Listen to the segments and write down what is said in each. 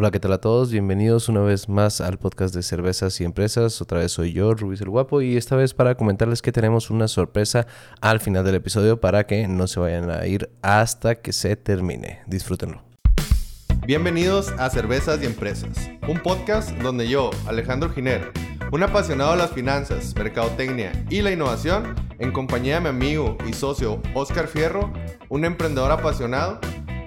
Hola, ¿qué tal a todos? Bienvenidos una vez más al podcast de cervezas y empresas. Otra vez soy yo, Rubis el Guapo, y esta vez para comentarles que tenemos una sorpresa al final del episodio para que no se vayan a ir hasta que se termine. Disfrútenlo. Bienvenidos a Cervezas y Empresas, un podcast donde yo, Alejandro Giner, un apasionado de las finanzas, mercadotecnia y la innovación, en compañía de mi amigo y socio Oscar Fierro, un emprendedor apasionado,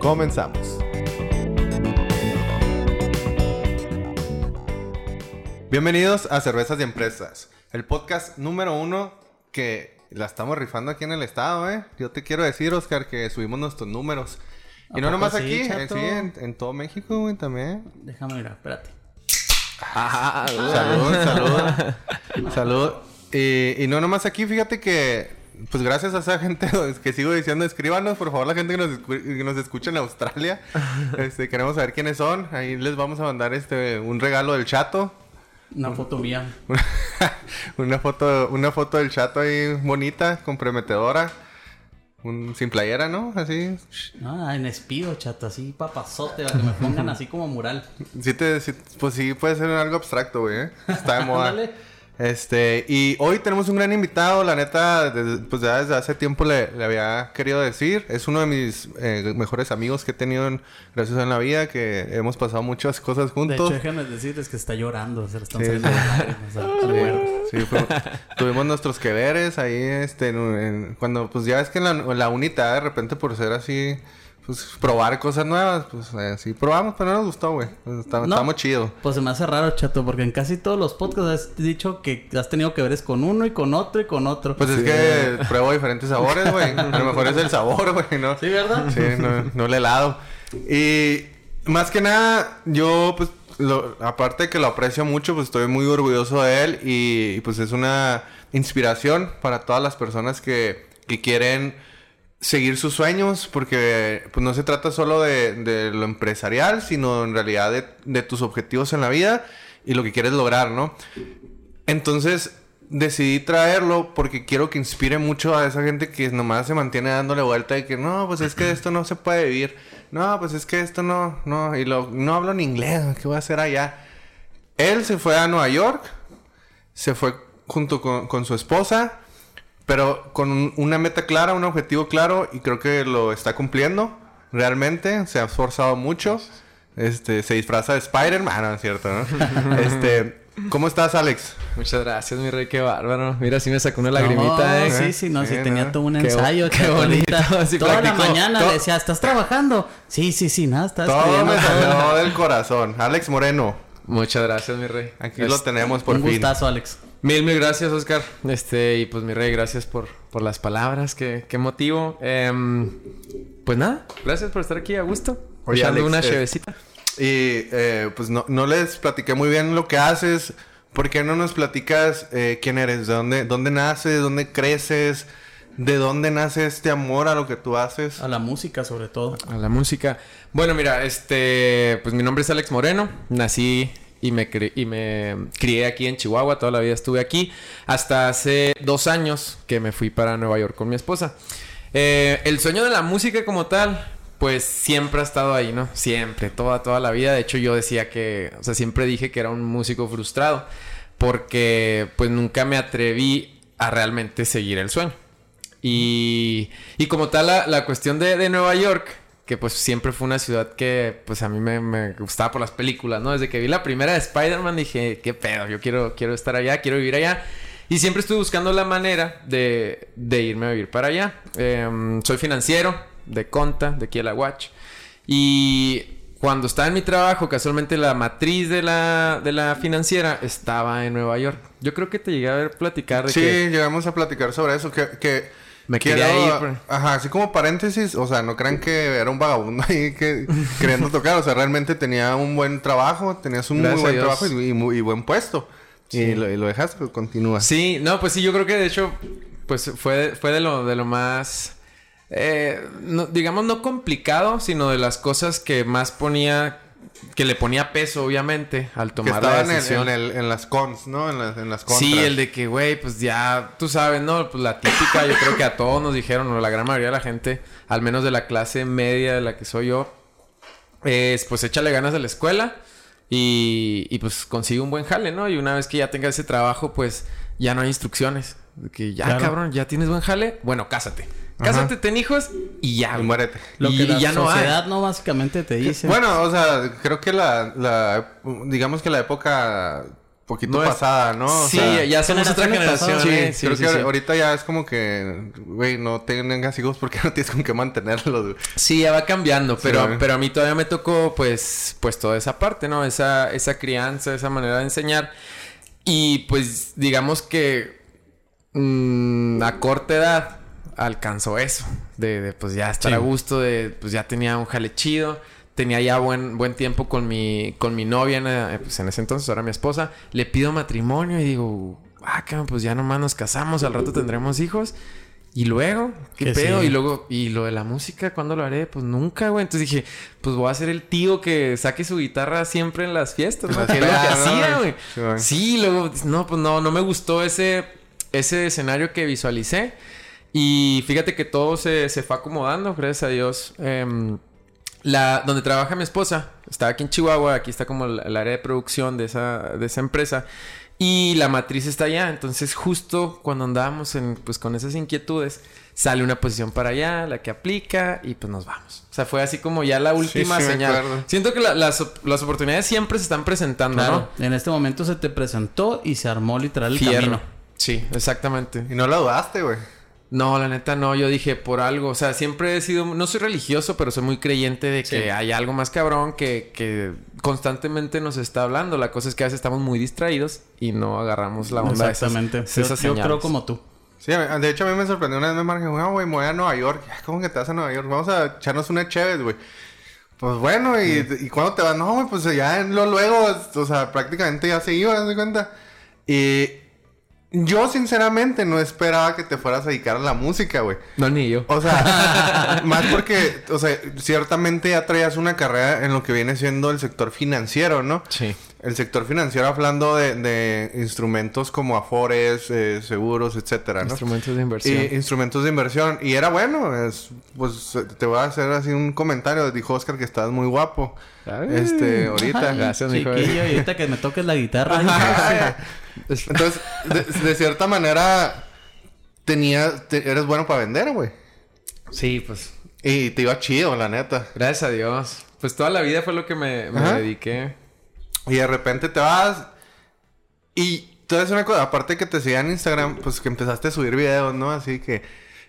Comenzamos. Bienvenidos a Cervezas y Empresas, el podcast número uno que la estamos rifando aquí en el estado, ¿eh? Yo te quiero decir, Oscar, que subimos nuestros números. Y no nomás aquí, eh, sí, en, en, todo México, güey, también. Déjame mirar, espérate. Ah, salud, salud. salud. Y, y no nomás aquí, fíjate que pues gracias a esa gente que sigo diciendo, escríbanos, por favor, la gente que nos, que nos escucha en Australia. Este, queremos saber quiénes son. Ahí les vamos a mandar este un regalo del chato. Una foto mía. una foto, una foto del chato ahí bonita, comprometedora. Un, sin playera, ¿no? Así. Ah, en espido, chato, así papazote, para que me pongan así como mural. Sí, te, pues sí, puede ser algo abstracto, güey. ¿eh? Está de moda. Este, y hoy tenemos un gran invitado, la neta, pues ya desde hace tiempo le, le, había querido decir. Es uno de mis eh, mejores amigos que he tenido en, gracias en la vida, que hemos pasado muchas cosas juntos. De hecho, déjenme decirles que está llorando, se le están sí. saliendo sí, sí, fue, tuvimos nuestros que veres ahí, este, en, en, cuando, pues ya ves que en la, en la unidad, de repente por ser así pues, probar cosas nuevas, pues eh, sí probamos, pero no nos gustó, güey. Pues, está, no, muy chido. Pues se me hace raro, chato, porque en casi todos los podcasts has dicho que has tenido que veres con uno y con otro y con otro. Pues es que pruebo diferentes sabores, güey. A lo mejor es el sabor, güey, ¿no? Sí, ¿verdad? Sí, no, no el helado. Y más que nada, yo, pues, lo, aparte de que lo aprecio mucho, pues estoy muy orgulloso de él y, y pues es una inspiración para todas las personas que, que quieren seguir sus sueños, porque pues no se trata solo de, de lo empresarial, sino en realidad de, de, tus objetivos en la vida y lo que quieres lograr, ¿no? Entonces decidí traerlo porque quiero que inspire mucho a esa gente que nomás se mantiene dándole vuelta y que no, pues es que esto no se puede vivir, no, pues es que esto no, no, y lo, no hablo en inglés, ¿qué voy a hacer allá? Él se fue a Nueva York, se fue junto con, con su esposa, pero con un, una meta clara, un objetivo claro y creo que lo está cumpliendo realmente. Se ha esforzado mucho. Este, se disfraza de Spider-Man, ah, no es cierto, ¿no? este, ¿cómo estás, Alex? Muchas gracias, mi rey, qué bárbaro. Mira, sí me sacó una lagrimita, no, ¿eh? Sí, sí, no, sí, tenía todo un ensayo. Qué, qué bonito. Sí, Toda practicó. la mañana le decía, ¿estás trabajando? Sí, sí, sí, nada, estás Todo me salió del corazón. Alex Moreno. Muchas gracias, mi rey. Aquí es, lo tenemos por un fin. Un gustazo, Alex. Mil, mil gracias, Oscar. Este, y pues mi rey, gracias por, por las palabras, qué, qué motivo. Eh, pues nada, gracias por estar aquí a gusto. Oye, Alex, una eh, chevecita. Y eh, pues no, no les platiqué muy bien lo que haces. ¿Por qué no nos platicas eh, quién eres? ¿De dónde, dónde naces? ¿Dónde creces? ¿De dónde nace este amor a lo que tú haces? A la música, sobre todo. A la música. Bueno, mira, este, pues mi nombre es Alex Moreno. Nací y me, y me crié aquí en Chihuahua, toda la vida estuve aquí, hasta hace dos años que me fui para Nueva York con mi esposa. Eh, el sueño de la música como tal, pues siempre ha estado ahí, ¿no? Siempre, toda, toda la vida. De hecho, yo decía que, o sea, siempre dije que era un músico frustrado, porque pues nunca me atreví a realmente seguir el sueño. Y, y como tal, la, la cuestión de, de Nueva York, que pues siempre fue una ciudad que pues a mí me, me, gustaba por las películas, ¿no? Desde que vi la primera de Spider-Man dije, qué pedo, yo quiero, quiero estar allá, quiero vivir allá. Y siempre estuve buscando la manera de, de irme a vivir para allá. Eh, soy financiero de Conta, de aquí a la Watch. Y cuando estaba en mi trabajo, casualmente la matriz de la, de la financiera estaba en Nueva York. Yo creo que te llegué a ver platicar de sí, que... llegamos a platicar sobre eso, que... que me Quiero- quería ir. pero- Ajá, así como paréntesis, o sea, no crean que era un vagabundo ahí que queriendo tocar, o sea, realmente tenía un buen trabajo, tenías un muy Gracias buen trabajo y, y muy- y buen puesto. Y, lo, y lo dejaste, pues continúa. Sí, no, pues sí, yo creo que de hecho, pues fue, fue de lo, de lo más, eh, no- digamos, no complicado, sino de las cosas que más ponía, que le ponía peso, obviamente, al Que tomar estaba la en, el- decisión. en, el- en las cons, ¿no? En las, en las contras. Sí, el de que, güey, pues ya, tú sabes, ¿no? Pues la típica, yo creo que a todos nos dijeron, o la gran mayoría de la gente, al menos de la clase media de la que soy yo, es pues échale ganas de la escuela y, y pues consigue un buen jale, ¿no? Y una vez que ya tenga ese trabajo, pues ya no hay instrucciones. De que ya, Claro. cabrón, ya tienes buen jale, bueno, cásate. Cásate, ten hijos y ya. Y muérete. Lo Y- que la y ya no hay. sociedad no, básicamente te dice. Bueno, o sea, creo que la, la digamos que la época poquito No es- pasada, ¿no? O sí, sea, ya somos otra generación. Sí, ¿eh? Sí, creo sí, que sí. ahorita ya es como que, güey, no tengas hijos porque no tienes con qué mantenerlos. Sí, ya va cambiando, pero, güey. pero a mí todavía me tocó, pues, pues toda esa parte, ¿no? Esa, esa crianza, esa manera de enseñar. Y pues, digamos que mm, a corta edad alcanzó eso. De, de, pues ya estar Sí. a gusto, de pues ya tenía un jale chido. Tenía ya buen, buen tiempo con mi, con mi novia, en, eh, pues en ese entonces, ahora mi esposa. Le pido matrimonio y digo, ah, pues ya nomás nos casamos, al rato tendremos hijos. Y luego, ¿qué ¿Qué pedo? Y luego, y lo de la música, ¿cuándo lo haré? Pues nunca, güey. Entonces dije, pues voy a ser el tío que saque su guitarra siempre en las fiestas, ¿no? Que es lo que hacía, güey. Sí, luego, no, pues no, no me gustó ese, ese escenario que visualicé. Y fíjate que todo se, se fue acomodando, gracias a Dios. Em, la, donde trabaja mi esposa, está aquí en Chihuahua, aquí está como el, el área de producción de esa, de esa empresa. Y la matriz está allá. Entonces, justo cuando andábamos en, pues, con esas inquietudes, sale una posición para allá, la que aplica, y pues nos vamos. O sea, fue así como ya la última sí, me señal. Siento que la- las, las oportunidades siempre se están presentando, claro, en este momento se te presentó y se armó literal ¿no? el Fierro. camino. Sí, exactamente. Y no la dudaste, güey. No, la neta no, yo dije por algo, o sea, siempre he sido, no soy religioso, pero soy muy creyente de que Sí. hay algo más cabrón que, que constantemente nos está hablando. La cosa es que a veces estamos muy distraídos y no agarramos la onda de esas- Exactamente. de Yo- esas yo, creo como tú. Sí, de hecho a mí me sorprendió una vez me marqué, güey, me voy a Nueva York. "Ay, ¿Cómo que te vas a Nueva York? Vamos a echarnos una chévere, güey. Pues bueno, ¿y, ¿y cuándo te vas? No, güey, pues ya lo, luego, o sea, prácticamente ya se iba, ¿te das cuenta? Y yo sinceramente no esperaba que te fueras a dedicar a la música, güey. No, ni yo. O sea, más porque, o sea, ciertamente ya traías una carrera en lo que viene siendo el sector financiero, ¿no? Sí. El sector financiero hablando de, de instrumentos como afores, eh, seguros, etcétera, ¿no? Instrumentos de inversión. Y instrumentos de inversión. Y era bueno. Es, pues te voy a hacer así un comentario. Dijo Oscar que estás muy guapo. Ay. Este, ahorita. Gracias, mijo. Chiquillo, y ahorita que me toques la guitarra. Entonces, de, de cierta manera, tenías, te- eres bueno para vender, güey. Sí, pues, Y te iba chido, la neta. gracias a Dios. Pues toda la vida fue lo que me, me dediqué. Y de repente te vas. Y a decir una cosa, aparte que te seguían en Instagram, pues que empezaste a subir videos, ¿no? Así que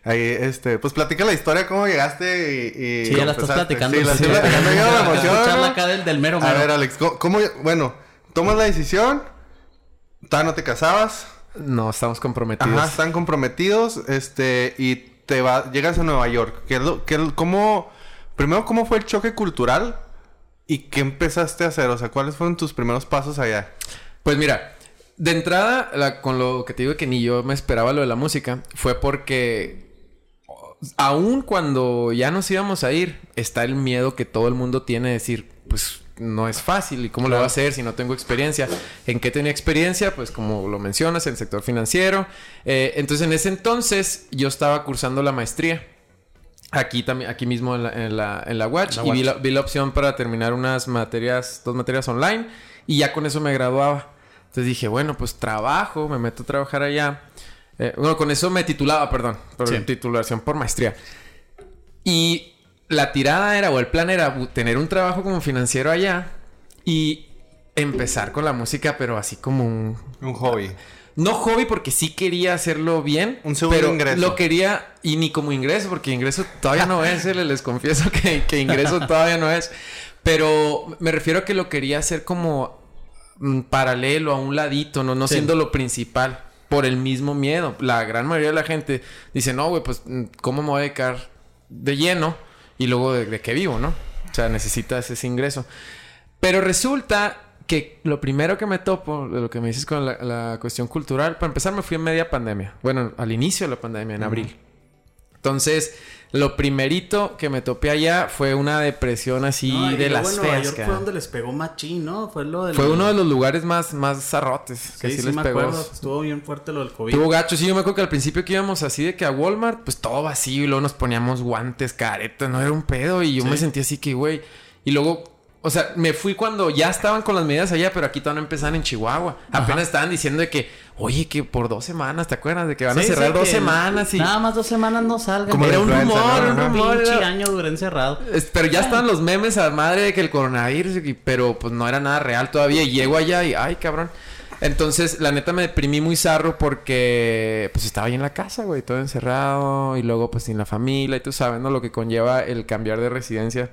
ahí, este, pues platica la historia, cómo llegaste y. y Sí, ya la estás empezaste. platicando. Sí, la estoy platicando yo, me. Escucharla acá del, del mero A mero. ver, Alex, ¿cómo, cómo- bueno, tomas la decisión, todavía no te casabas, No, estamos comprometidos. ajá, están comprometidos, este, y te va, llegas a Nueva York. ¿Qué cómo, primero, cómo fue el choque cultural y qué empezaste a hacer? O sea, ¿cuáles fueron tus primeros pasos allá? Pues mira, de entrada, la- con lo que te digo que ni yo me esperaba lo de la música, fue porque aún cuando ya nos íbamos a ir, está el miedo que todo el mundo tiene de decir, pues no es fácil y cómo lo voy a hacer si no tengo experiencia. ¿En qué tenía experiencia? Pues como lo mencionas, en el sector financiero. Eh, entonces en ese entonces yo estaba cursando la maestría. Aquí también, aquí mismo en la, en la, en la Watch. La y vi Watch. la, vi la opción para terminar unas materias, dos materias online. Y ya con eso me graduaba. Entonces dije, bueno, pues trabajo, me meto a trabajar allá. Eh, bueno, con eso me titulaba, perdón, por Sí. titulación por maestría. Y la tirada era, o el plan era tener un trabajo como financiero allá y empezar con la música, pero así como un, Un hobby. no hobby porque sí quería hacerlo bien. Un segundo pero ingreso. Lo quería y ni como ingreso porque ingreso todavía no es. eh, Les confieso que, que ingreso todavía no es. Pero me refiero a que lo quería hacer como mm, paralelo a un ladito, no, no Sí. siendo lo principal. por el mismo miedo. La gran mayoría de la gente dice, no, güey, pues, ¿cómo me voy a dedicar de lleno? Y luego, ¿de, de qué vivo, no? O sea, necesitas ese ingreso. Pero resulta que lo primero que me topo, de lo que me dices con la, la cuestión cultural, para empezar me fui en media pandemia. Bueno, al inicio de la pandemia, en abril. Entonces, lo primerito que me topé allá fue una depresión así No, de las en Nueva feas. York fue donde les pegó machín, ¿no? Fue lo del... Fue uno de los lugares más, más zarrotes que Sí, sí, sí, les me pegó. acuerdo. Estuvo bien fuerte lo del COVID. Tuvo gacho, sí, yo me acuerdo que al principio que íbamos así de que a Walmart, pues todo vacío y luego nos poníamos guantes, caretas, no era un pedo y yo me sentía así que, güey. Y luego, o sea, me fui cuando ya estaban con las medidas allá, pero aquí todavía no empezaban en Chihuahua. Apenas estaban diciendo de que, oye, que por dos semanas, ¿te acuerdas? De que van a cerrar sí, dos semanas y... Nada más dos semanas no salgan. Como Era la un rumor, ¿no? un rumor. pinche era- año duré encerrado. Es- Pero ya estaban los memes a madre de que el coronavirus, y- pero pues no era nada real todavía. Y llego allá y, ay, cabrón. Entonces, la neta me deprimí muy zarro porque pues estaba ahí en la casa, güey, todo encerrado y luego pues sin la familia y tú sabes, ¿no? Lo que conlleva el cambiar de residencia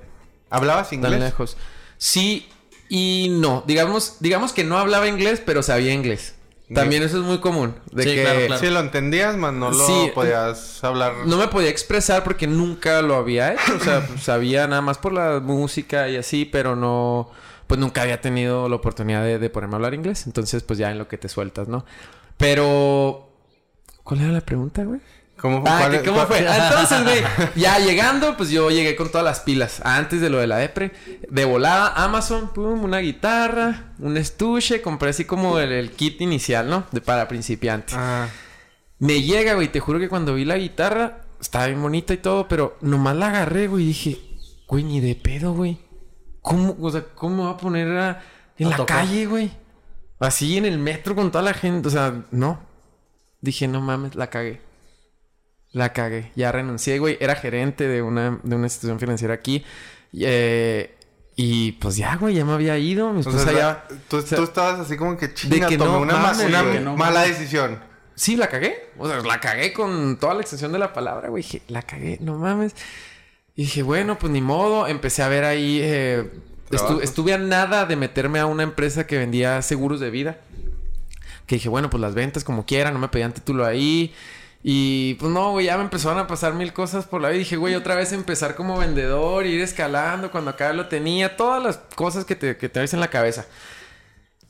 ¿Hablabas tan inglés? lejos. Sí y no. Digamos, digamos que no hablaba inglés, pero sabía inglés. También eso es muy común. De Sí, que claro, claro. Sí, lo entendías, más no lo Sí. podías hablar. no me podía expresar porque nunca lo había hecho. O sea, sabía nada más por la música y así, pero no... Pues nunca había tenido la oportunidad de, de ponerme a hablar inglés. Entonces, pues ya en lo que te sueltas, ¿no? Pero... ¿Cuál era la pregunta, güey? ¿Cómo, Ah, cuál- que ¿cómo cuál- fue? Entonces, güey, ya llegando, pues yo llegué con todas las pilas. Antes de lo de la depre. De volada, Amazon, pum, una guitarra, un estuche. Compré así como el, el kit inicial, ¿no? De para principiantes. Ah, Me llega, güey. Te juro que cuando vi la guitarra, estaba bien bonita y todo, pero nomás la agarré, güey. Y dije, güey, ni de pedo, güey. ¿Cómo, o sea, cómo va a poner a- en A la tocar. calle, güey? Así en el metro con toda la gente. O sea, no. Dije, no mames, la cagué. La cagué. Ya renuncié, güey. Era gerente de una, de una institución financiera aquí. Y, eh, y pues ya, güey, ya me había ido. Mi o sea, esposa ya. tú, o sea, tú estabas así como que chinga, que tomé no una, mames, una güey, que no mala mames. decisión. Sí, la cagué. O sea, la cagué con toda la extensión de la palabra, güey. Dije, la cagué, no mames. Y dije, bueno, pues ni modo. Empecé a ver ahí. eh, estu- estuve a nada de meterme a una empresa que vendía seguros de vida. Que dije, bueno, pues las ventas como quiera, no me pedían título ahí. Y pues no, güey, ya me empezaron a pasar mil cosas por la vida. Y dije, güey, otra vez empezar como vendedor, ir escalando cuando acá lo tenía, todas las cosas que te, que en la cabeza.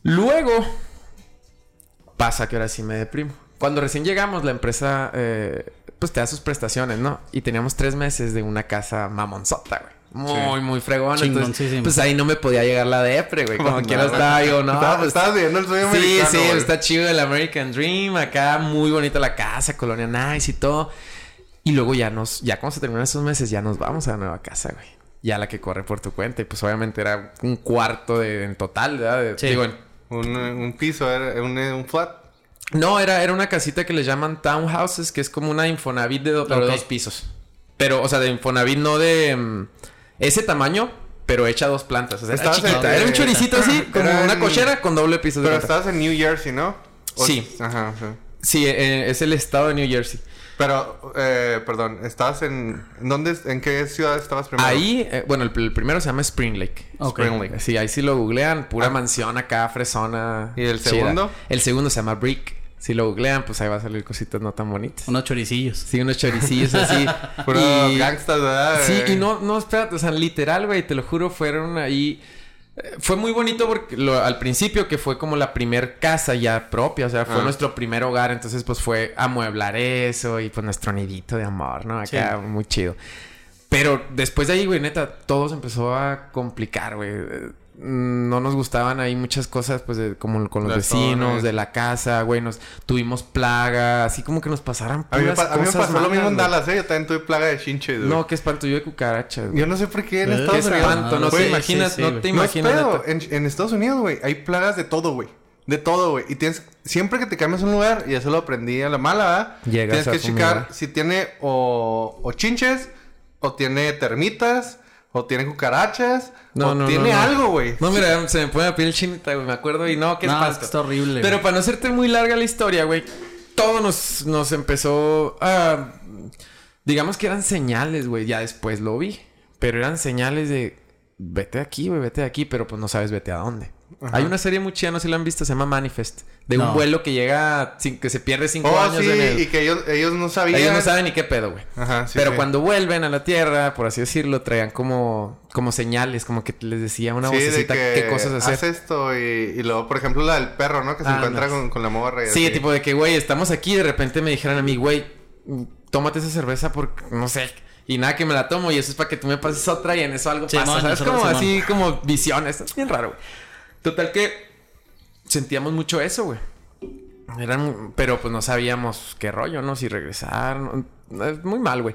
Luego, pasa que ahora sí me deprimo. Cuando recién llegamos, la empresa, eh, pues te da sus prestaciones, ¿no? Y teníamos tres meses de una casa mamonzota, güey. Muy, muy fregona. Entonces, pues ahí no me podía llegar la depre, güey. Como No, quiera no, estaba yo, ¿no? Estabas- Pues, estabas viviendo el sueño Sí, americano, sí, güey. está chido el American Dream. Acá muy bonita la casa, colonia nice y todo. Y luego ya nos, ya cuando se terminan esos meses, ya nos vamos a la nueva casa, güey. Ya la que corre por tu cuenta. Y pues obviamente era un cuarto de, en total, ¿verdad? De- Sí. Digo, en- Un, un piso, era un, un flat. no, era, era una casita que le llaman townhouses, que es como una Infonavit de, do- pero de dos pisos. Pero, o sea, de Infonavit no de mm, ese tamaño, pero hecha dos plantas. O sea, era en- chiquita. Era un choricito así, como una en- cochera con doble piso. de Pero estabas en New Jersey, ¿no? O- Sí. Ajá, sí. Sí, eh, es el estado de New Jersey. Pero, eh, perdón, ¿estabas en... ¿Dónde, en qué ciudad estabas primero? Ahí, eh, bueno, el, el primero se llama Spring Lake. Ok. Spring Lake. Sí, ahí sí lo googlean. Pura mansión acá, fresona. ¿Y el chida. segundo? El segundo se llama Brick. Si lo googlean, pues ahí va a salir cositas no tan bonitas. Unos choricillos. Sí, unos choricillos así. Puro Y- gangsters, ¿verdad? Sí, Eh, y no, no, espérate, o sea, literal, güey, te lo juro, fueron ahí. eh, Fue muy bonito porque lo- al principio que fue como la primer casa ya propia, o sea, fue Ah. nuestro primer hogar, entonces pues fue amueblar eso y pues nuestro nidito de amor, ¿no? Acá muy chido. Pero después de ahí, güey, neta, todo se empezó a complicar, güey. No nos gustaban ahí muchas cosas, pues, de- como con los Las vecinos, zonas. de la casa, güey. Nos tuvimos plaga, así como que nos pasaran A mí, me, puras a mí me cosas pasó lo mismo en. Dallas, ¿eh? Yo también tuve plaga de chinches, güey. No, que espanto yo de cucarachas. güey. Yo no sé por qué en Eh, Qué Estados Unidos... espanto, no Güey, te imaginas, sí, sí, no güey. te No imaginas. pedo. neta. En, en Estados Unidos, güey, hay plagas de todo, güey. De todo, güey. Y tienes... Siempre que te cambias a un lugar, y eso lo aprendí a la mala, ¿verdad? Llegas Tienes a que checar si tiene o, o chinches, o tiene termitas, o tiene cucarachas, No, o no, tiene no, no. algo, güey. No, mira, se me pone la piel chinita, güey. Me acuerdo y no, qué No, espanto. es que está horrible. Pero güey. para no hacerte muy larga la historia, güey, todo nos, nos empezó a... Digamos que eran señales, güey. Ya después lo vi. Pero eran señales de... Vete de aquí, güey, vete de aquí. Pero pues no sabes vete a dónde. Hay una serie muy chida, no sé si la han visto, se llama Manifest. De No. un vuelo que llega, sin, que se pierde cinco Oh, años sí, en el... y que ellos, ellos no sabían. Ellos no saben ni qué pedo, güey. Ajá, sí, Pero sí. cuando vuelven a la Tierra, por así decirlo, traían como, como señales, como que les decía una Sí, de vocecita que qué cosas hacer. haz esto y, y luego, por ejemplo, la del perro, ¿no? Que se Ah, encuentra no. con, con la morra y Sí, así. tipo de que, güey, estamos aquí y de repente me dijeran a mí, güey, tómate esa cerveza porque, no sé. Y nada que me la tomo y eso es para que tú me pases otra y en eso algo Simón, pasa. ¿Sabes? eso Como así, como visiones. Es bien raro, güey. Total que sentíamos mucho eso, güey. Eran, pero pues no sabíamos qué rollo, ¿no? Si regresar. no- es muy mal, güey.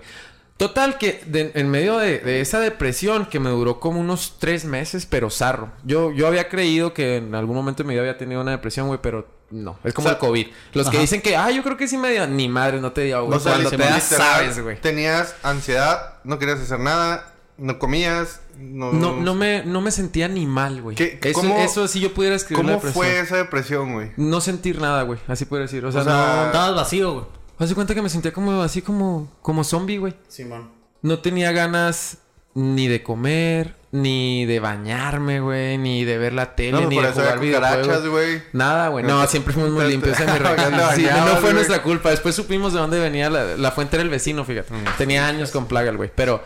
Total que de- en medio de, de esa depresión que me duró como unos tres meses, pero zarro. Yo, yo había creído que en algún momento de mi vida había tenido una depresión, güey, pero no. Es como O sea, el COVID. Los que dicen que, ah, yo creo que sí me dio. Ni madre, no te dio, güey. O sea, Cuando te das, sabes, güey. Tenías ansiedad, no querías hacer nada, no comías, no... No, no me, no me sentía ni mal, güey. ¿Qué- Eso, cómo- eso sí yo pudiera escribir la ¿Cómo fue esa depresión, güey? No sentir nada, güey. Así puedo decir. O sea, O sea, no... Estabas vacío, güey. Haz de cuenta que me sentía como así como, como zombie, güey. Simón. No tenía ganas ni de comer, ni de bañarme, güey, ni de ver la tele, No, ni de jugar videojuegos. güey. Nada, güey. No, No, siempre fuimos muy limpios en mi recámara. Sí, no bañabas, fue güey. nuestra culpa. Después supimos de dónde venía la, la fuente del vecino, fíjate. Mm. Tenía años con plaga el güey. Pero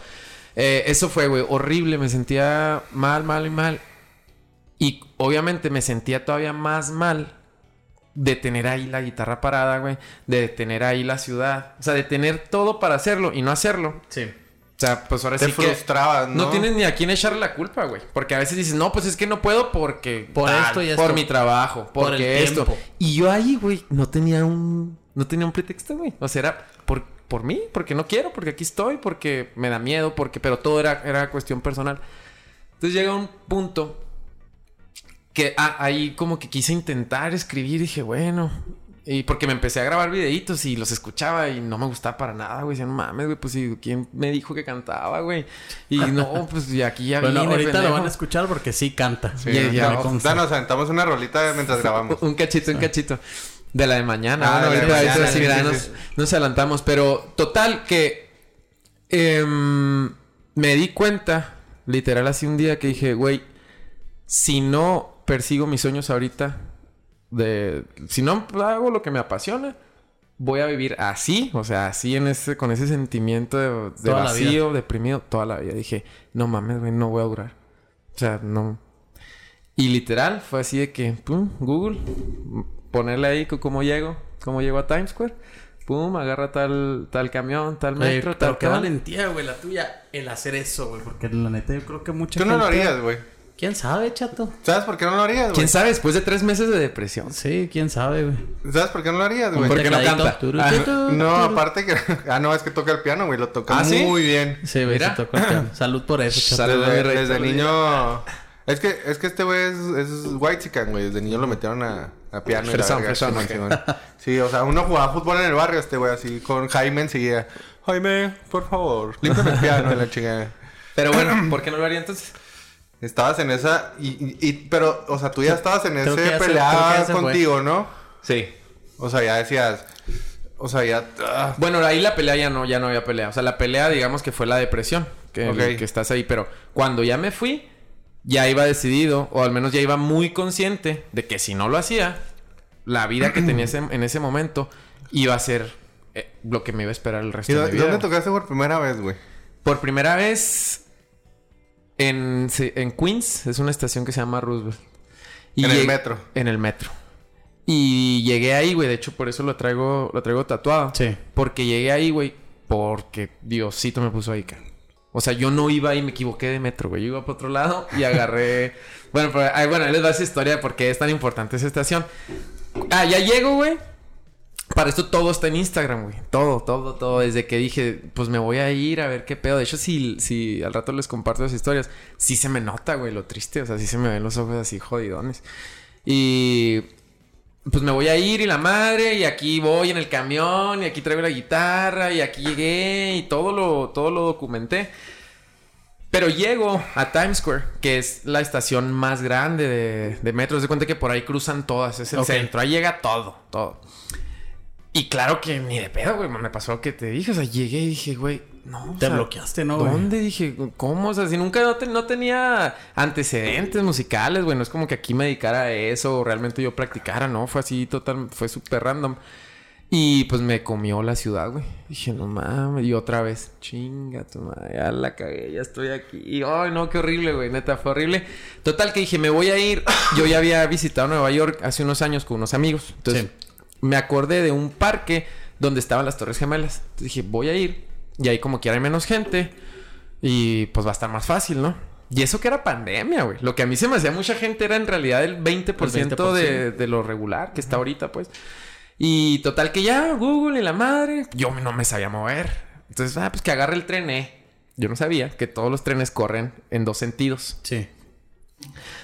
eh, eso fue, güey, horrible. Me sentía mal, mal y mal. Y obviamente me sentía todavía más mal de tener ahí la guitarra parada, güey. De tener ahí la ciudad. O sea, de tener todo para hacerlo y no hacerlo. Sí. O sea, pues ahora Te sí que... frustrabas, ¿no? No tienes ni a quién echarle la culpa, güey. Porque a veces dices, no, pues es que no puedo porque... Por esto y esto. Por mi trabajo, Por porque el esto. tiempo. Y yo ahí, güey, no tenía un... No tenía un pretexto, güey. O sea, era por, mí, porque no quiero, porque aquí estoy, porque me da miedo, porque... Pero todo era, era cuestión personal. Entonces llega un punto que ah, ahí como que quise intentar escribir. Dije, bueno... Y porque me empecé a grabar videitos y los escuchaba y no me gustaba para nada, güey. Decía, no mames, güey, pues ¿y ¿quién me dijo que cantaba, güey? Y no, pues y aquí ya Bueno, vine, ahorita lo pendejo. van a escuchar porque sí canta. Sí, Ya, ya, consta. nos aventamos una rolita mientras grabamos. Un cachito, un cachito. De la de mañana. Ah, bueno, de ahorita, mañana, sí, sí, nos, adelantamos. Pero total que em, me di cuenta, literal así un día que dije, güey, si no persigo mis sueños ahorita, de si no hago lo que me apasiona, voy a vivir así, o sea, así en ese, con ese sentimiento de, de vacío, deprimido, toda la vida. Dije, no mames, güey, no voy a durar. O sea, no. Y literal, fue así de que, pum, Google, ponerle ahí cómo llego, cómo llego a Times Square, pum, agarra tal, tal camión, tal Oye, metro, pero tal, qué tal. valentía, güey, la tuya, el hacer eso, güey. Porque la neta yo creo que mucha Tú no lo gente- harías, güey. ¿Quién sabe, chato? ¿Sabes por qué no lo harías, güey? ¿Quién sabe? Después de tres meses de depresión. Sí, quién sabe, güey. ¿Sabes por qué no lo harías, güey? ¿Por qué no canta? Turu, Ah, no, turu. aparte que... Ah, no, es que toca el piano, güey. Lo toca ¿Ah, sí? muy bien. Sí, güey, se tocó el piano. Salud por eso, chato. Salud. Desde, mi rey, desde niño... Es que, es que este güey es, es white chican, güey. Desde niño lo metieron a, a piano y la Fresón, verga, fresón. Sí, o sea, uno jugaba fútbol en el barrio, este güey, así, con Jaime enseguida. Jaime, por favor, límpiame el piano y la chingada. Pero bueno, ¿por qué no lo haría entonces? Estabas en esa... Y, y- y- pero, o sea, tú ya estabas en Creo ese peleada fue. contigo, ¿no? Sí. O sea, ya decías... O sea, ya... ah, Bueno, ahí la pelea ya no, ya no había pelea. O sea, la pelea, digamos que fue la depresión. Que, que estás ahí. Pero cuando ya me fui, ya iba decidido, o al menos ya iba muy consciente de que si no lo hacía, la vida que tenía ese- en ese momento iba a ser eh, lo que me iba a esperar el resto ¿Y de mi vida. dónde tocaste por primera vez, güey? Por primera vez en, en Queens, es una estación que se llama Roosevelt. Y En el metro. En el metro. Y llegué ahí, güey. De hecho, por eso lo traigo, lo traigo tatuado. Sí. Porque llegué ahí, güey, porque Diosito me puso ahí, cara. O sea, yo no iba y me equivoqué de metro, güey. Yo iba para otro lado y agarré. bueno, pero, ay, bueno, les va esa historia de por qué es tan importante esa estación. Ah, ya llego, güey. Para esto todo está en Instagram, güey. Todo, todo, todo. Desde que dije, pues me voy a ir a ver qué pedo. De hecho, si, si al rato les comparto las historias, sí se me nota, güey, lo triste. O sea, sí se me ven los ojos así jodidones. Y pues me voy a ir y la madre, y aquí voy en el camión, y aquí traigo la guitarra, y aquí llegué, y todo lo, todo lo documenté. Pero llego a Times Square, que es la estación más grande de, de metro. Se cuenta que por ahí cruzan todas, es el centro, ahí llega todo, todo. Y claro que ni de pedo, güey, me pasó lo que te dije. O sea, llegué y dije, güey, no. o Te sea, bloqueaste, ¿no, güey? ¿Dónde? Dije, ¿cómo? O sea, si nunca no, te- no tenía antecedentes musicales, güey. No es como que aquí me dedicara a eso o realmente yo practicara, ¿no? Fue así total, fue súper random. Y pues me comió la ciudad, güey. Dije, no mames. Y otra vez, chinga tu madre, ya la cagué, ya estoy aquí. Y, ay, no, qué horrible, güey. Neta, fue horrible. Total que dije, me voy a ir. Yo ya había visitado Nueva York hace unos años con unos amigos. Entonces, me acordé de un parque donde estaban las Torres Gemelas. Entonces dije, voy a ir. Y ahí como quiera hay menos gente. Y pues va a estar más fácil, ¿no? Y eso que era pandemia, güey. Lo que a mí se me hacía mucha gente era en realidad el 20%, De, de lo regular que está ahorita, pues. Y total que ya, Google y la madre. Yo no me sabía mover. Entonces, ah, pues que agarre el tren, eh. Yo no sabía que todos los trenes corren en dos sentidos. Sí.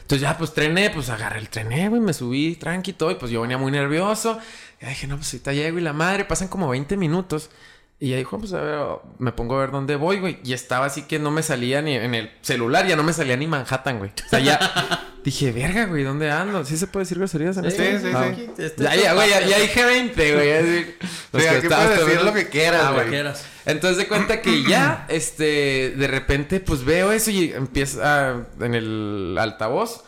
Entonces ya, pues trené, pues agarré el trené, güey, me subí tranqui y todo, y pues yo venía muy nervioso. Y dije, no, pues ahorita llego y la madre, pasan como 20 minutos. Y ya dijo, pues a ver, me pongo a ver dónde voy, güey. Y estaba así que no me salía ni en el celular, ya no me salía ni Manhattan, güey. O sea, ya dije, verga, güey, ¿dónde ando? ¿Sí se puede decir groserías en Sí, esto? sí, Ah, sí. Este Ya, ya, güey, ya, ya dije 20, güey. así. Aquí estabas puedes decir lo que quieras, Ah, güey. Quieras. Entonces de cuenta que ya, este, de repente, pues veo eso y empieza en el altavoz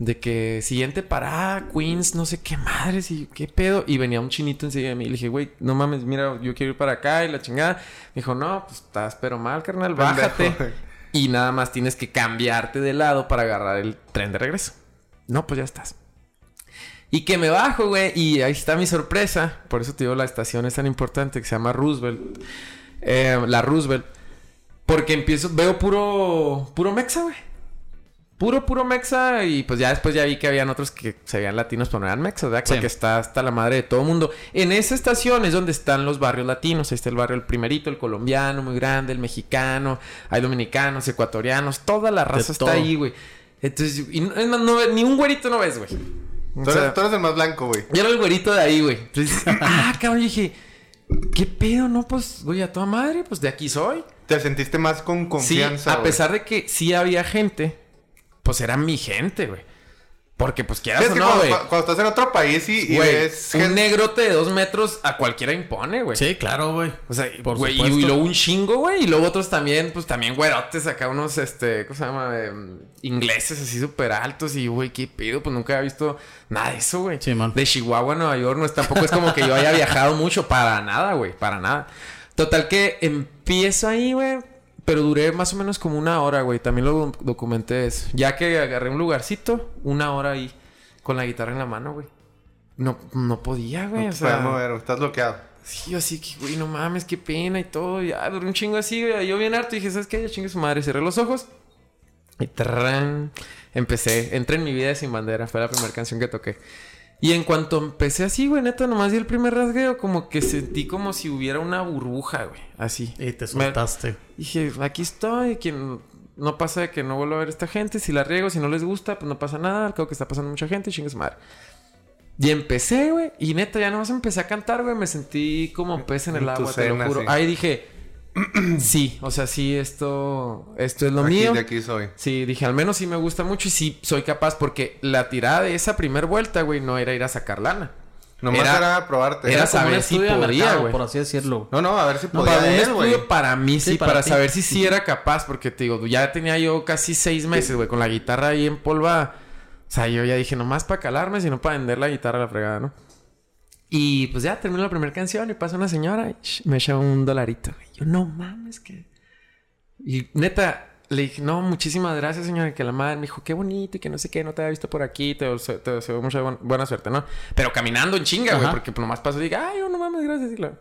de que siguiente parada, Queens, no sé qué madres y qué pedo. Y venía un chinito enseguida de mí. Le dije, güey, no mames, mira, yo quiero ir para acá y la chingada. Me dijo, no, pues estás pero mal, carnal, bájate. Pendejo, y nada más tienes que cambiarte de lado para agarrar el tren de regreso. No, pues ya estás. Y que me bajo, güey. Y ahí está mi sorpresa. Por eso te digo, la estación es tan importante que se llama Roosevelt. Eh, la Roosevelt. Porque empiezo, veo puro, puro mexa, güey. Puro, puro mexa. Y pues ya después ya vi que habían otros que se veían latinos, pero no eran mexas, ¿verdad? Sí. Porque está hasta la madre de todo el mundo. En esa estación es donde están los barrios latinos. Ahí está el barrio el primerito, el colombiano, muy grande, el mexicano. Hay dominicanos, ecuatorianos. Toda la raza está todo. ahí, güey. Entonces, y no- es más, no ve- ni un güerito no ves, güey. O Tú sea, eres, tú eres el más blanco, güey. yo era el güerito de ahí, güey. Entonces, ah, cabrón, yo dije, ¿qué pedo? No, pues, güey, a toda madre, pues de aquí soy. Te sentiste más con confianza, sí, a güey. pesar de que sí había gente, pues era mi gente, güey. Porque, pues, Sí, quieras es o no, cuando, güey. cu- cuando estás en otro país y, y Güey, ves un negrote de dos metros a cualquiera impone, güey. Sí, claro, güey. O sea, Por güey, y, supuesto. y luego un chingo, güey. Y luego otros también, pues también güerotes acá, unos, este, ¿cómo se llama? Em, ingleses así súper altos. Y, güey, qué pido, pues nunca había visto nada de eso, güey. Sí, man. De Chihuahua a Nueva York, no es tampoco es como que yo haya viajado mucho, para nada, güey, para nada. Total que empiezo ahí, güey. Pero duré más o menos como una hora, güey. También lo doc- documenté eso. Ya que agarré un lugarcito, una hora ahí con la guitarra en la mano, güey. No, no podía, güey. No o te sea, puedes mover, estás bloqueado. Sí, yo así que, güey, no mames, qué pena y todo. Ya, duré un chingo así, güey. Yo bien harto dije, ¿sabes qué? Ya chingue su madre. Cerré los ojos. Y tarán, empecé. Entré en mi vida sin bandera. Fue la primera canción que toqué. Y en cuanto empecé así, güey, neta, nomás di el primer rasgueo. Como que sentí como si hubiera una burbuja, güey. Así. Y te Me- soltaste. Dije, aquí estoy. Quien no pasa de que no vuelvo a ver a esta gente. Si la riego, si no les gusta, pues no pasa nada. Cabo que está pasando mucha gente, chingue su madre. Y empecé, güey. Y neta, ya nomás empecé a cantar, güey. Me sentí como pez en el agua, te lo juro. sí. Ahí dije, sí, o sea, sí, esto, esto es lo Aquí, mío. de aquí soy. Sí, dije, al menos sí me gusta mucho y sí soy capaz. Porque la tirada de esa primer vuelta, güey, no era ir a sacar lana. Nomás Era- era, probarte. era saber si podía, mercado, güey. por así decirlo. No, no, a ver si No, podía para él, güey. para mí, sí, Sí, para, para saber si sí era capaz, porque te digo, ya tenía yo casi seis meses, güey, con la guitarra ahí en polva. O sea, yo ya dije, nomás para calarme, sino para vender la guitarra a la fregada, ¿no? Y pues ya terminó la primera canción y pasa una señora y me echa un dolarito. Yo, no mames, que. Y neta, le dije, no, muchísimas gracias, señora, que la madre me dijo, qué bonito y que no sé qué, no te había visto por aquí, te, deseo- te mucha buen- buena suerte, ¿no? Pero caminando en chinga, güey, porque pues, nomás paso y diga, ay, oh, no mames, gracias, y claro.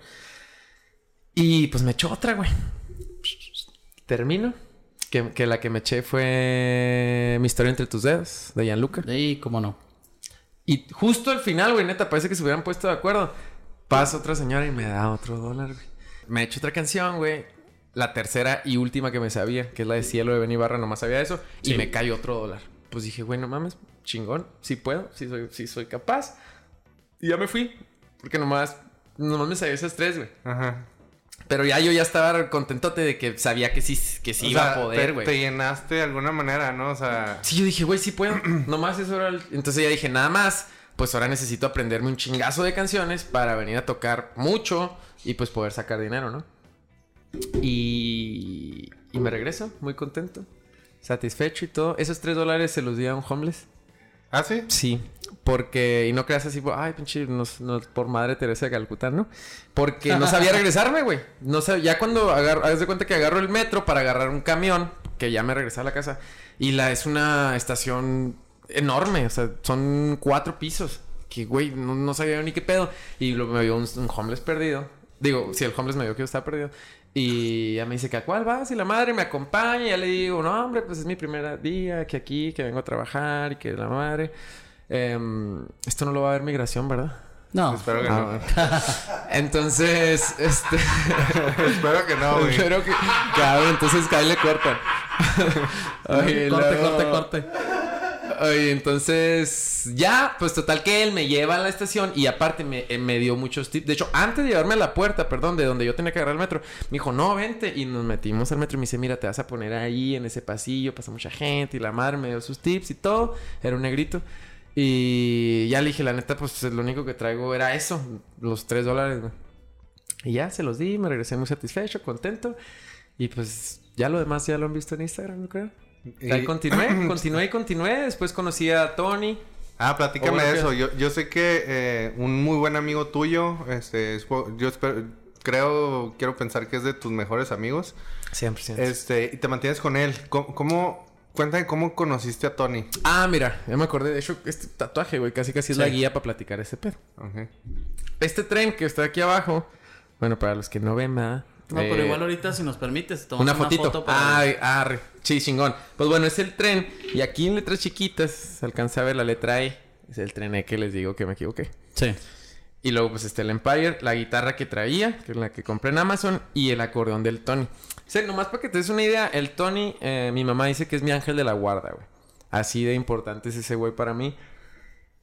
Y pues me echó otra, güey. Termino. Que, que la que me eché fue Mi historia entre tus dedos, de Gianluca. Y cómo no. Y justo al final, güey, neta, parece que se hubieran puesto de acuerdo. Pasa otra señora y me da otro dólar, güey. Me echo otra canción, güey. La tercera y última que me sabía, que es la de Cielo de Benny Barra, nomás sabía eso. Y me cae otro dólar. Pues dije, güey, no mames, chingón. Sí puedo, sí soy, sí soy capaz. Y ya me fui. Porque nomás, nomás me sabía esas tres, güey. Ajá. Pero ya yo ya estaba contentote de que sabía que sí, que sí O iba sea, a poder, te- güey. Te llenaste de alguna manera, ¿no? O sea... Sí, yo dije, güey, sí puedo. Nomás eso era el... Entonces ya dije, nada más. Pues ahora necesito aprenderme un chingazo de canciones para venir a tocar mucho y pues poder sacar dinero, ¿no? Y, y me regreso muy contento, satisfecho y todo. Esos tres dólares se los di a un homeless. ¿Ah, sí? Sí, porque, y no creas así, ay, pinche, no, no, por madre Teresa de Calcuta, ¿no? Porque no sabía regresarme, güey. No sabía, ya cuando agarro, haz de cuenta que agarro el metro para agarrar un camión, que ya me regresé a la casa, y la es una estación enorme, o sea, son cuatro pisos, que, güey, no, no sabía ni qué pedo. Y lo, me vio un, un homeless perdido. Digo, si el homeless me vio que yo estaba perdido. Y ya me dice que a cuál vas y la madre me acompaña. Y ya le digo, no, hombre, pues es mi primer día que aquí, que vengo a trabajar y que la madre. Em, esto no lo va a ver migración, ¿verdad? No. Espero que Ah, no. Entonces, este. Espero que no, güey. Espero que. Cabrón, entonces Kyle le corta. Oye, corte, luego- corte, corte. Oye, entonces ya, pues total que él me lleva a la estación y aparte me, eh, me dio muchos tips. De hecho, antes de llevarme a la puerta, perdón, de donde yo tenía que agarrar el metro, me dijo, no, vente. Y nos metimos al metro y me dice, mira, te vas a poner ahí en ese pasillo, pasa mucha gente y la madre me dio sus tips y todo. Era un negrito. Y ya le dije, la neta, pues lo único que traigo era eso, los tres dólares, güey. Y ya se los di, me regresé muy satisfecho, contento. Y pues ya lo demás ya lo han visto en Instagram, yo creo. Y- Ahí continué, continué y continué. Después conocí a Tony. Ah, platícame de eso. Yo, yo sé que eh, un muy buen amigo tuyo, este, es- yo espero, creo, quiero pensar que es de tus mejores amigos. 100%. Este, y te mantienes con él. ¿Cómo, cómo- cuéntame cómo conociste a Tony? Ah, mira, ya me acordé. De hecho, este tatuaje, güey, casi casi es Sí. la guía para platicar ese pedo. Este tren que está aquí abajo, bueno, para los que no ven, ¿verdad? No, pero Eh, igual ahorita si nos permites, tomamos Una fotito. foto para- Ay, arre. Sí, chingón. Pues bueno, es el tren. Y aquí en letras chiquitas se alcanza a ver la letra E. Es el tren E que les digo que me equivoqué. Sí. Y luego, pues, está el Empire, la guitarra que traía, que es la que compré en Amazon, y el acordeón del Tony. Sea, nomás para que te des una idea, el Tony, eh, mi mamá dice que es mi ángel de la guarda, güey. Así de importante es ese güey para mí.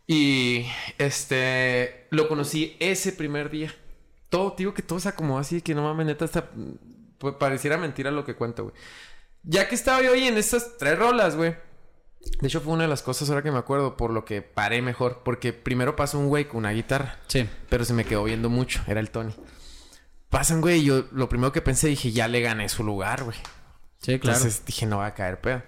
Y, este, lo conocí ese primer día. Todo, digo que todo se acomodó así, que no mames, neta, hasta pues, pareciera mentira lo que cuento, güey. Ya que estaba yo ahí en estas tres rolas, güey. De hecho, fue una de las cosas ahora que me acuerdo por lo que paré mejor. Porque primero pasó un güey con una guitarra. Sí. Pero se me quedó viendo mucho. Era el Tony. Pasan, güey. y Yo lo primero que pensé, dije, ya le gané su lugar, güey. Sí, claro. Entonces dije, no va a caer pedo.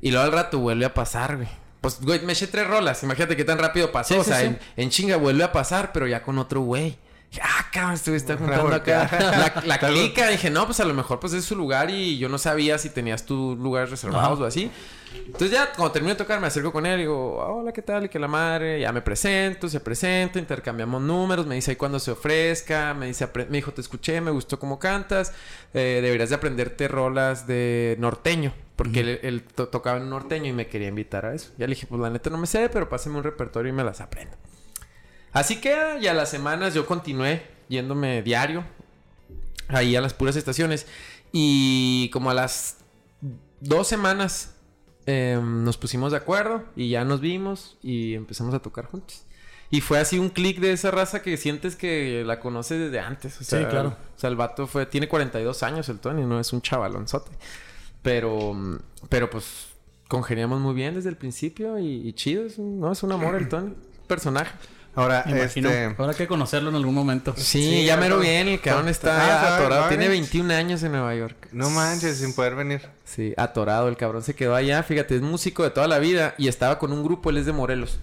Y luego al rato vuelve a pasar, güey. Pues, güey, me eché tres rolas. Imagínate qué tan rápido pasó. Sí, o sí, sea, sí. En, en chinga vuelve a pasar, pero ya con otro güey. Dije, ah, cabrón, está juntando acá. La, la clica. Dije, no, pues a lo mejor pues es su lugar y yo no sabía si tenías tus lugares reservados o así. Entonces ya cuando termino de tocar me acerco con él y digo, "Ah, hola, ¿qué tal? Y que la madre, ya me presento, se presenta, intercambiamos números, me dice ahí cuando se ofrezca, me dice, me dijo, te escuché, me gustó cómo cantas, eh, deberías de aprenderte rolas de norteño, porque él, él to- tocaba en norteño y me quería invitar a eso. Ya le dije, pues la neta no me sé, pero pásame un repertorio y me las aprendo. Así que ya las semanas yo continué yéndome diario ahí a las puras estaciones y como a las dos semanas eh, nos pusimos de acuerdo y ya nos vimos y empezamos a tocar juntos. Y fue así un clic de esa raza que sientes que la conoces desde antes. O sea, Sí, claro. O sea, el vato fue... Tiene 42 años el Tony, no es un chavalonzote. Pero... Pero pues... Congeniamos muy bien desde el principio y, y chido. Es un, no, es un amor el Tony. Personaje. Ahora, Me imagino. este... Habrá que conocerlo en algún momento. Sí, Sí, ya mero ¿no? bien. El cabrón Ah, está ¿sabe? atorado. Tiene 21 años en Nueva York. No manches, sin poder venir. Sí, atorado. El cabrón se quedó allá. Fíjate, es músico de toda la vida. Y estaba con un grupo, él es de Morelos.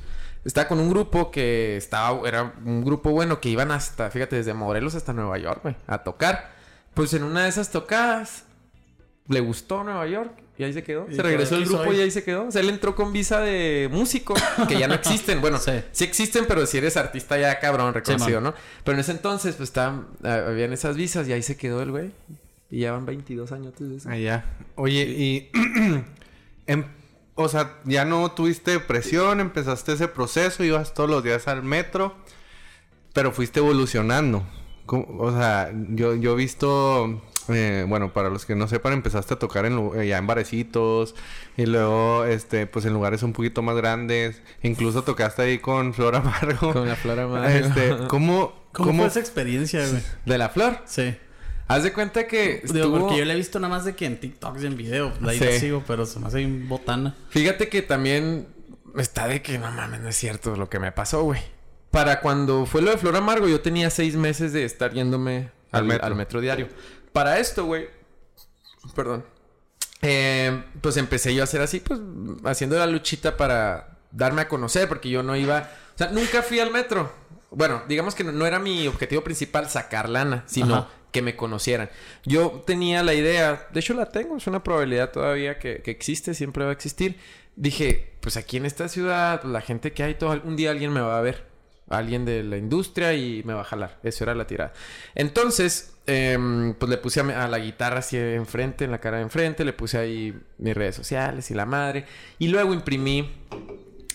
Estaba con un grupo que estaba... Era un grupo bueno que iban hasta... Fíjate, desde Morelos hasta Nueva York, güey. A tocar. Pues en una de esas tocadas... Le gustó Nueva York. Y ahí se quedó. Se regresó el grupo soy. y ahí se quedó. O sea, él entró con visa de músico. Que ya no existen. Bueno, Sí. sí. existen, pero si eres artista ya cabrón, reconocido. ¿no? Pero en ese entonces, pues estaban... ah, Habían esas visas y ahí se quedó el güey. Y ya van 22 años de eso. Allá. Oye, y... em- o sea, ya no tuviste presión, empezaste ese proceso, ibas todos los días al metro, pero fuiste evolucionando. O sea, yo, yo he visto... eh, bueno, para los que no sepan, empezaste a tocar en, eh, ya en barecitos y luego, este, pues en lugares un poquito más grandes. Incluso tocaste ahí con Flor Amargo. Con la flor amarga. Este, ¿cómo, ¿Cómo, cómo, fue esa experiencia, güey? ¿De la flor? Sí. Haz de cuenta que Digo, estuvo... porque yo la he visto nada más de que en TikToks y en video. De ahí Sí. la sigo, pero se me hace bien botana. Fíjate que también está de que no mames, no es cierto lo que me pasó, güey. Para cuando fue lo de Flor Amargo, yo tenía seis meses de estar yéndome Al al, metro. al metro diario. Para esto, güey. Perdón. Eh, pues empecé yo a hacer así, pues haciendo la luchita para darme a conocer, porque yo no iba. O sea, nunca fui al metro. Bueno, digamos que no, no era mi objetivo principal sacar lana, sino Ajá. que me conocieran. Yo tenía la idea, de hecho la tengo, es una probabilidad todavía que, que existe, siempre va a existir. Dije, pues aquí en esta ciudad, pues, la gente que hay, todo, algún día alguien me va a ver. Alguien de la industria y me va a jalar. Eso era la tirada. Entonces, em, pues le puse a, la guitarra así enfrente, en la cara de enfrente. Le puse ahí mis redes sociales y la madre. Y luego imprimí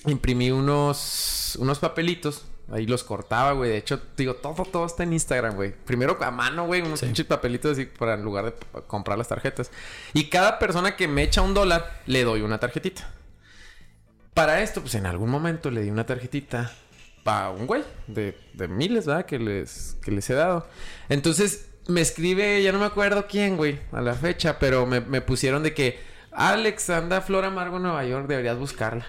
imprimí unos, unos papelitos. Ahí los cortaba, güey. De hecho, digo, todo, todo está en Instagram, güey. Primero a mano, güey, unos pinches papelitos así para en lugar de comprar las tarjetas. Y cada persona que me echa un dólar, le doy una tarjetita. Para esto, pues en algún momento le di una tarjetita para un güey de, de miles, ¿verdad? Que les, que les he dado. Entonces me escribe, ya no me acuerdo quién, güey, a la fecha, pero me, me pusieron de que Alex anda Flor Amargo en Nueva York, deberías buscarla.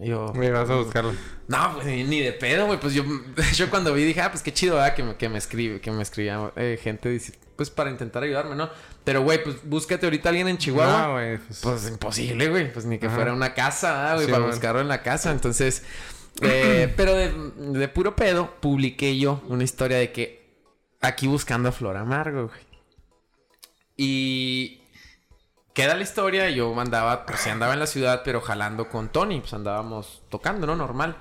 Y yo, Me vas a buscarlo. no, pues ni, de pedo, güey. Pues yo, yo cuando vi dije, ah, pues qué chido, ¿verdad? Que me, que me escribe, que me escribía eh, gente, dice, pues para intentar ayudarme, ¿no? Pero, güey, pues búscate ahorita a alguien en Chihuahua. No, güey. Pues, Pues imposible, güey. Pues ni que Ajá. fuera una casa, güey, Sí, para buscarlo en la casa. Entonces, eh, pero de, de puro pedo, publiqué yo una historia de que aquí buscando a Flor Amargo, güey. Y queda la historia. Yo andaba, pues andaba en la ciudad, pero jalando con Tony. Pues andábamos tocando, ¿no? Normal.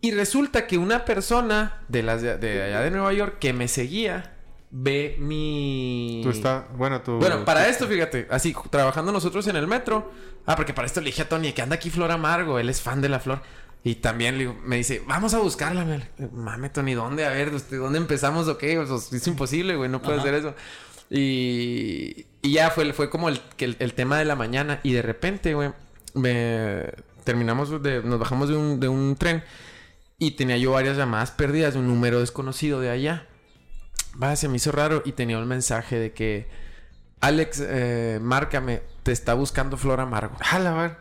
Y resulta que una persona de, las de, de allá de Nueva York que me seguía ve mi. tú estás... Bueno, tú... Bueno, para esto, fíjate, así, trabajando nosotros en el metro. Ah, porque para esto le dije a Tony que anda aquí Flor Amargo, él es fan de la flor. Y también le digo- me dice, vamos a buscarla. Me, Mame, Tony, ¿dónde? A ver, ¿de dónde empezamos o qué? Pues, es imposible, güey, no puedo Ajá. hacer eso. Y, y ya fue, fue como el, el, el tema de la mañana. Y de repente, güey, me terminamos de, nos bajamos de un, de un tren. Y tenía yo varias llamadas perdidas de un número desconocido de allá. Va, se me hizo raro y tenía un mensaje de que Alex, eh, márcame, te está buscando Flor Amargo. Jala, a ver.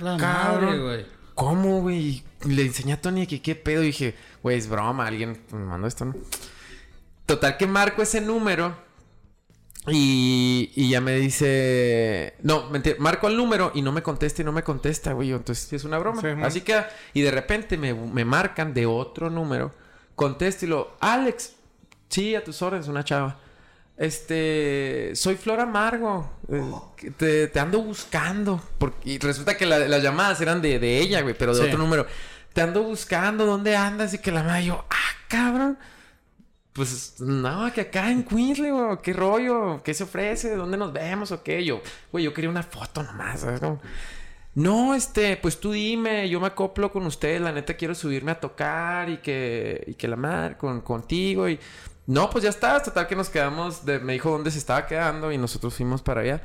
La Cabrón. madre, güey. ¿Cómo, güey? Le enseñé a Tony que qué pedo. Y dije, güey, es broma, alguien me mandó esto, ¿no? Total que marco ese número y, y ya me dice... No, mentira, marco el número y no me contesta y no me contesta, güey. Entonces es una broma. Sí. Así que... Y de repente me, me marcan de otro número. Contesto y lo... Alex, sí, a tus órdenes, una chava. Este, soy Flor Amargo. eh, que te, te ando buscando. Porque, y resulta que la- las llamadas eran de, de ella, güey, pero de Sí. otro número. Te ando buscando, ¿dónde andas? Y que la madre yo, ah, cabrón. Pues no, que acá en Queensland, güey, qué rollo, qué se ofrece, dónde nos vemos o qué. Yo, güey, yo quería una foto nomás, ¿sabes? Como, no, este, pues tú dime, yo me acoplo con ustedes, la neta quiero subirme a tocar y que, y que la madre con, contigo y... No, pues ya está, total que nos quedamos, de- me dijo dónde se estaba quedando y nosotros fuimos para allá.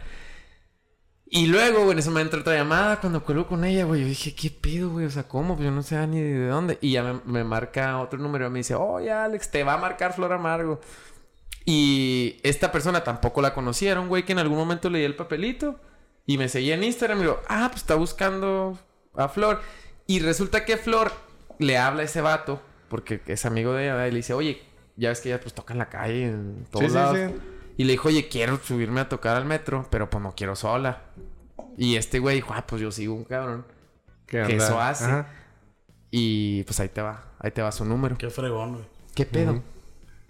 Y luego, güey, en ese momento otra llamada cuando cuelgo con ella, güey. Yo dije, ¿qué pedo, güey? O sea, ¿cómo? Pues yo no sé ni de dónde. Y ya me, marca otro número y me dice, oye, Alex, te va a marcar Flor Amargo. Y esta persona tampoco la conocieron, güey, que en algún momento leí el papelito y me seguía en Instagram y digo, ah, pues está buscando a Flor. Y resulta que Flor le habla a ese vato, porque es amigo de ella, y le dice, oye, ya ves que ella pues toca en la calle, en todos Sí, lados. sí. Y le dijo, oye, quiero subirme a tocar al metro, pero pues no quiero sola. Y este güey dijo, ah, pues yo sigo un cabrón. ¿Qué Que onda? eso hace. Ajá. Y pues ahí te va, ahí te va su número. Qué fregón, güey. ¿Qué pedo?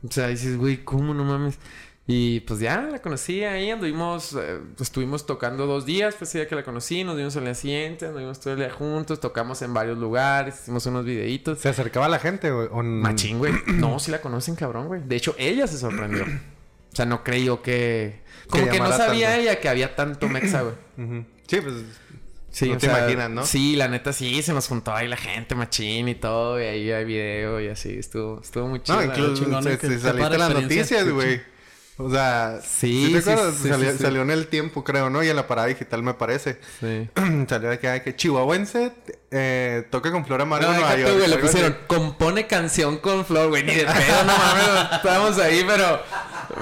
O sea, dices, güey, ¿cómo no mames? Y pues ya la conocí ahí, anduvimos, eh, estuvimos tocando dos días, pues ya que la conocí, nos vimos al día siguiente, anduvimos todo el día juntos, tocamos en varios lugares, hicimos unos videitos. ¿Se acercaba a la gente, güey? ¿O n- Machín, güey. No, sí la conocen, cabrón, güey. De hecho, ella se sorprendió. O sea, no creyó que... Como que, no sabía tanto. ella que había tanto mexa, güey. Sí, pues... Sí, no te sea, imaginas, ¿no? Sí, la neta sí, se nos juntó ahí la gente machín y todo, y ahí hay video y así, estuvo, estuvo muy chido. No, incluso se, se qué saliste las noticias, güey. O sea... Sí, te acuerdas? sí, salió, sí, sí. salió en el tiempo, creo, ¿no? Y en la parada digital, me parece. Sí. salió de que, que chihuahuense eh, toca con Flor Amargo No, en Nueva York. le pusieron, compone canción con Flor, güey, ni de pedo, no mames, estábamos ahí, pero,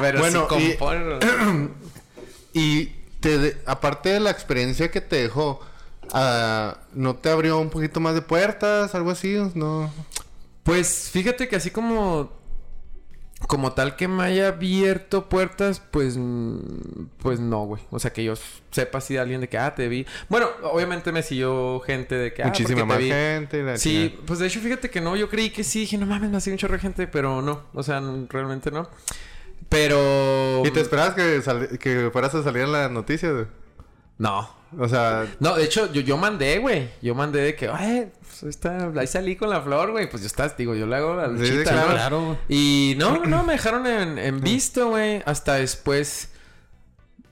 pero Bueno, sí y- compone. Y te de- aparte de la experiencia que te dejó, ah, ¿no te abrió un poquito más de puertas? Algo así, ¿no? Pues fíjate que así como como tal que me haya abierto puertas, pues, mm, pues no, güey. O sea, que yo sepa si de alguien de que, ah, te vi. Bueno, obviamente me siguió gente de que, ah, Muchísima más te vi. gente. la Sí, chingada. pues de hecho, fíjate que no, yo creí que sí, dije, no mames, me ha sido un chorro de gente, pero no, o sea, realmente no. Pero... ¿Y te esperabas que, que fueras a salir en las noticias, güey? No. O sea, No, de hecho, yo, yo mandé, güey. Yo mandé de que, ay, pues ahí está, ahí salí con la flor, güey. Pues yo estás, digo, yo le hago la Sí, luchita, claro. ¿no? Claro, güey. Y no, no, me dejaron en, en visto, güey. Hasta después.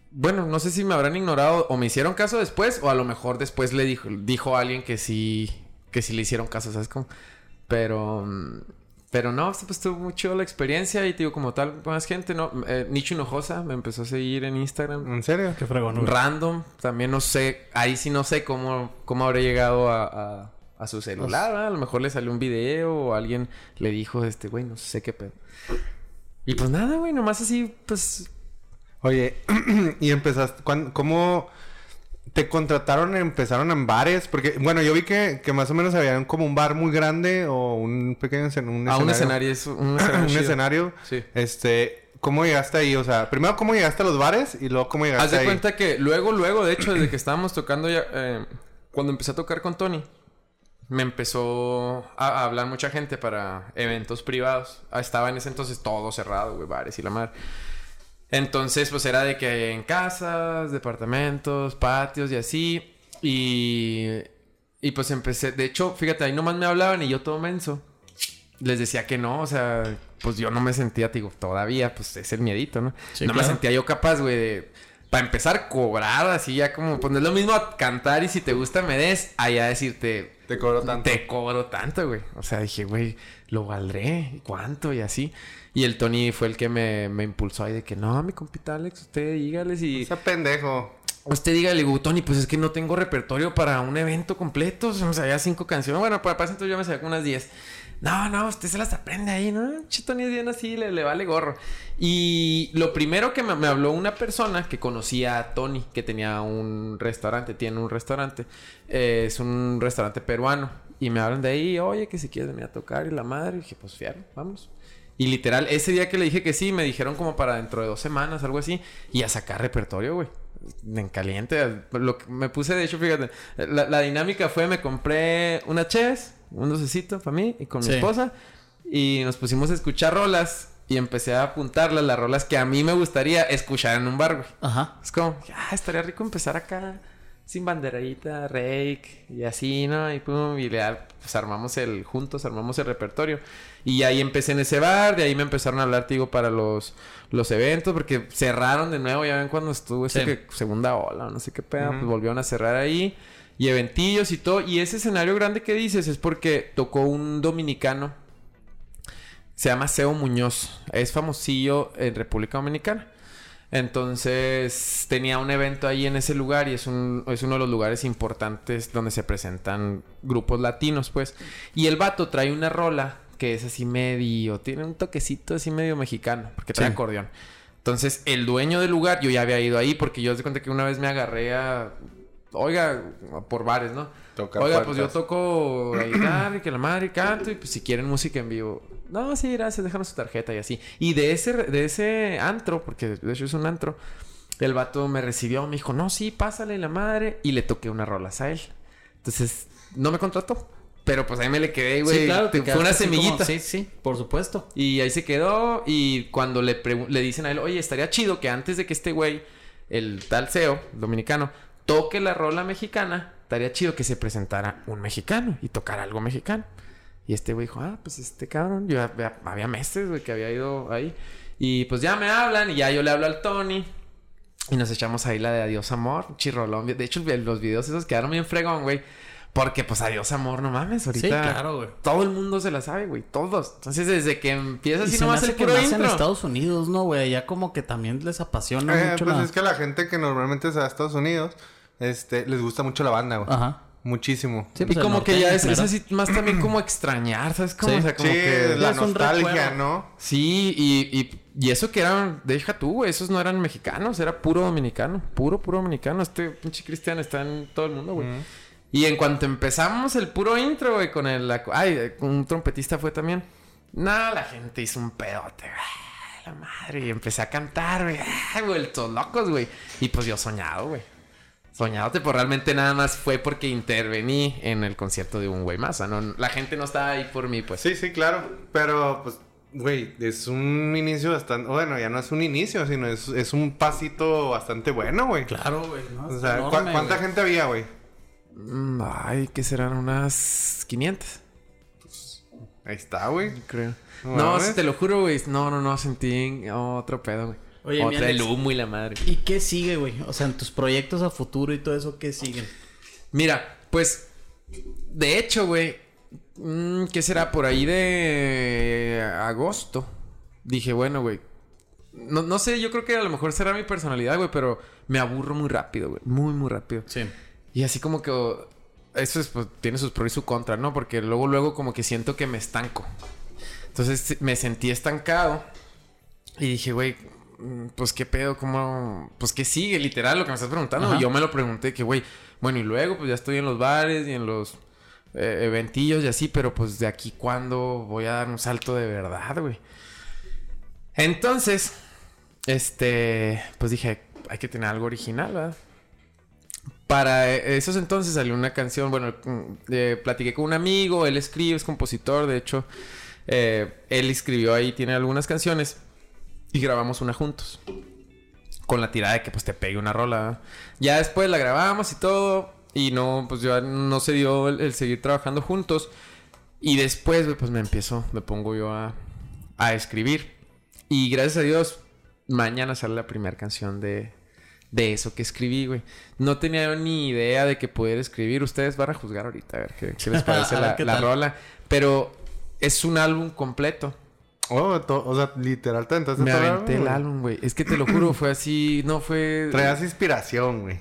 Bueno, no sé si me habrán ignorado o me hicieron caso después, o a lo mejor después le dijo, dijo alguien que sí, que sí le hicieron caso, ¿sabes cómo? Pero, mm, pero no, pues estuvo muy chido la experiencia y te digo, como tal, más gente, ¿no? Eh, Nicho Hinojosa me empezó a seguir en Instagram. ¿en serio? Qué fregón. Random, también no sé, ahí sí no sé cómo, cómo habré llegado a, a- a su celular, ¿verdad? A lo mejor le salió un video o alguien le dijo, este, güey, no sé qué pedo. Y pues nada, güey, nomás así, pues... Oye, y empezaste, ¿cuán- ¿cómo te contrataron? ¿Empezaron en bares? Porque, bueno, yo vi que, que más o menos había como un bar muy grande o un pequeño un a un escenario. escenario, es un escenario. un escenario. Sí. Este, ¿cómo llegaste ahí? O sea, primero, ¿cómo llegaste a los bares? Y luego, ¿cómo llegaste Haz de ahí? cuenta que luego, luego, de hecho, desde que estábamos tocando ya... eh, cuando empecé a tocar con Tony, me empezó a, a hablar mucha gente para eventos privados. Ah, Estaba en ese entonces todo cerrado, güey, bares y la madre. Entonces, pues era de que en casas, departamentos, patios y así. Y, y pues empecé. De hecho, fíjate, ahí nomás me hablaban y yo todo menso. Les decía que no, o sea, pues yo no me sentía, digo, todavía, pues es el miedito, ¿no? Sí, no me sentía yo capaz, güey, de. Para empezar, cobrar así ya como. Pues no es lo mismo cantar y si te gusta me des, allá decirte. Te cobro tanto. Te cobro tanto, güey. O sea, dije, güey, lo valdré. ¿Y ¿Cuánto? Y así. Y el Tony fue el que me, me impulsó ahí de que, no, mi compita Alex, usted dígale si... Ese pendejo. Usted dígale, Tony, pues es que no tengo repertorio para un evento completo. O sea, ya cinco canciones. Bueno, para pasar entonces yo me sabía unas diez. No, no, usted se las aprende ahí, ¿no? Che, Tony es bien así, le, le vale gorro. Y lo primero que me, me habló una persona que conocía a Tony, que tenía un restaurante, tiene un restaurante. eh, es un restaurante peruano. Y me hablan de ahí, oye, que si quieres venir a tocar y la madre. Y dije, pues fierro, vamos. Y literal, ese día que le dije que sí, me dijeron como para dentro de dos semanas, algo así, y a sacar repertorio, güey. En caliente. Lo que me puse, de hecho, fíjate, la, la dinámica fue, me compré una chess, un dulcecito para mí y con mi esposa, y nos pusimos a escuchar rolas, y empecé a apuntarlas, las rolas que a mí me gustaría escuchar en un bar, güey. Ajá. Es como, ah, estaría rico empezar acá sin banderita, rake y así, ¿no? Y pum, y le pues armamos el, juntos armamos el repertorio. Y ahí empecé en ese bar, de ahí me empezaron a hablar, te digo, para los, los eventos, porque cerraron de nuevo, ya ven cuando estuvo Sí. que segunda ola, no sé qué pedo, pues volvieron a cerrar ahí. Y eventillos y todo. Y ese escenario grande que dices es porque tocó un dominicano. Se llama Seo Muñoz. Es famosillo en República Dominicana. Entonces tenía un evento ahí en ese lugar y es, un, es uno de los lugares importantes donde se presentan grupos latinos, pues. Y el vato trae una rola que es así medio, tiene un toquecito así medio mexicano, porque trae Sí. acordeón. Entonces el dueño del lugar, yo ya había ido ahí porque yo de cuenta que una vez me agarré a, oiga, por bares, ¿no? Tocar Oiga, pues yo toco la guitarra y que la madre canto y pues si quieren música en vivo. No, sí, gracias, déjanos su tarjeta y así. Y de ese, de ese antro, porque de hecho es un antro, el vato me recibió, me dijo, no, sí, pásale la madre. Y le toqué unas rolas a él. Entonces, no me contrató. Pero pues ahí me le quedé, güey. sí, claro. Fue una como- semillita. Sí, sí, por supuesto. Y ahí se quedó. Y cuando le, le dicen a él, oye, estaría chido que antes de que este güey, el tal CEO dominicano, toque la rola mexicana, estaría chido que se presentara un mexicano y tocara algo mexicano. Y este güey dijo, ah, pues este cabrón, yo había, había meses, güey, que había ido ahí. Y pues ya me hablan y ya yo le hablo al Tony. Y nos echamos ahí la de Adiós Amor, chirrolón. De hecho, los videos esos quedaron bien fregón, güey. Porque pues Adiós Amor, no mames, ahorita. Sí, claro, güey. Todo el mundo se la sabe, güey. Todos. Entonces, desde que empieza así nomás el puro más en intro. Estados Unidos, ¿no, güey? Ya como que también les apasiona Eh, mucho pues la... es que la gente que normalmente se va a Estados Unidos, este, les gusta mucho la banda, güey. Ajá. Muchísimo. Sí, y pues, como que ya es, así más también como extrañar, ¿sabes? Como, Sí. o sea, como sí, que... la nostalgia. ¿no? Sí, y, y, y eso que eran, deja tú, güey, esos no eran mexicanos, era puro dominicano, puro, puro dominicano. Este pinche Cristian está en todo el mundo, güey. Y en cuanto empezamos el puro intro, güey, con el... Ay, un trompetista fue también. No, la gente hizo un pedote, güey. La madre. Y empecé a cantar, güey. Ay, vueltos locos, güey. Y pues yo soñado, güey. Soñadote, pues realmente nada más fue porque intervení en el concierto de un güey sea, no, la gente no estaba ahí por mí, pues. Sí, sí, claro. Pero, pues, güey, es un inicio bastante... Bueno, ya no es un inicio, sino es, es un pasito bastante bueno, güey. Claro, güey. ¿no? O sea, ¿cu- enorme, ¿cuánta güey. gente había, güey? Mm, Ay, que serán unas 500, Ahí está, güey. creo. No No, te lo juro, güey. No, no, no, sentí otro pedo, güey. Oye, Otra el Alex. humo y la madre. ¿Y qué sigue, güey? O sea, en tus proyectos a futuro y todo eso, ¿qué siguen? Mira, pues, de hecho, güey, mm, ¿qué será? Por ahí de agosto. Dije, bueno, güey. No, no sé, yo creo que a lo mejor será mi personalidad, güey, pero me aburro muy rápido, güey. Muy, muy rápido. Sí. Y así como que... oh, Eso es, pues, tiene sus pros y su contra, ¿no? Porque luego, luego como que siento que me estanco. Entonces me sentí estancado. Y dije, güey, pues qué pedo, cómo... Pues qué sigue, literal, lo que me estás preguntando. Ajá. Y yo me lo pregunté, que güey, bueno, y luego pues ya estoy en los bares y en los eh, eventillos y así, pero pues de aquí cuándo voy a dar un salto de verdad, güey. Entonces, este, pues dije, hay que tener algo original, ¿verdad? Para eh, esos entonces salió una canción, bueno, mm, eh, platiqué con un amigo, él escribe, es compositor, de hecho, eh, él escribió ahí, tiene algunas canciones y grabamos una juntos. Con la tirada de que pues te pegue una rola. Ya después la grabamos y todo. Y no, pues ya no se dio el, el seguir trabajando juntos. Y después, pues me empiezo, me pongo yo a, a escribir. Y gracias a Dios, mañana sale la primera canción de, de eso que escribí, güey. No tenía ni idea de que poder escribir. Ustedes van a juzgar ahorita, a ver qué, qué les parece ver la, rola. Pero es un álbum completo. Oh, o sea, literal te aventaste Me aventé el álbum, güey. Es que te lo juro, fue así, no fue... Traías inspiración, güey.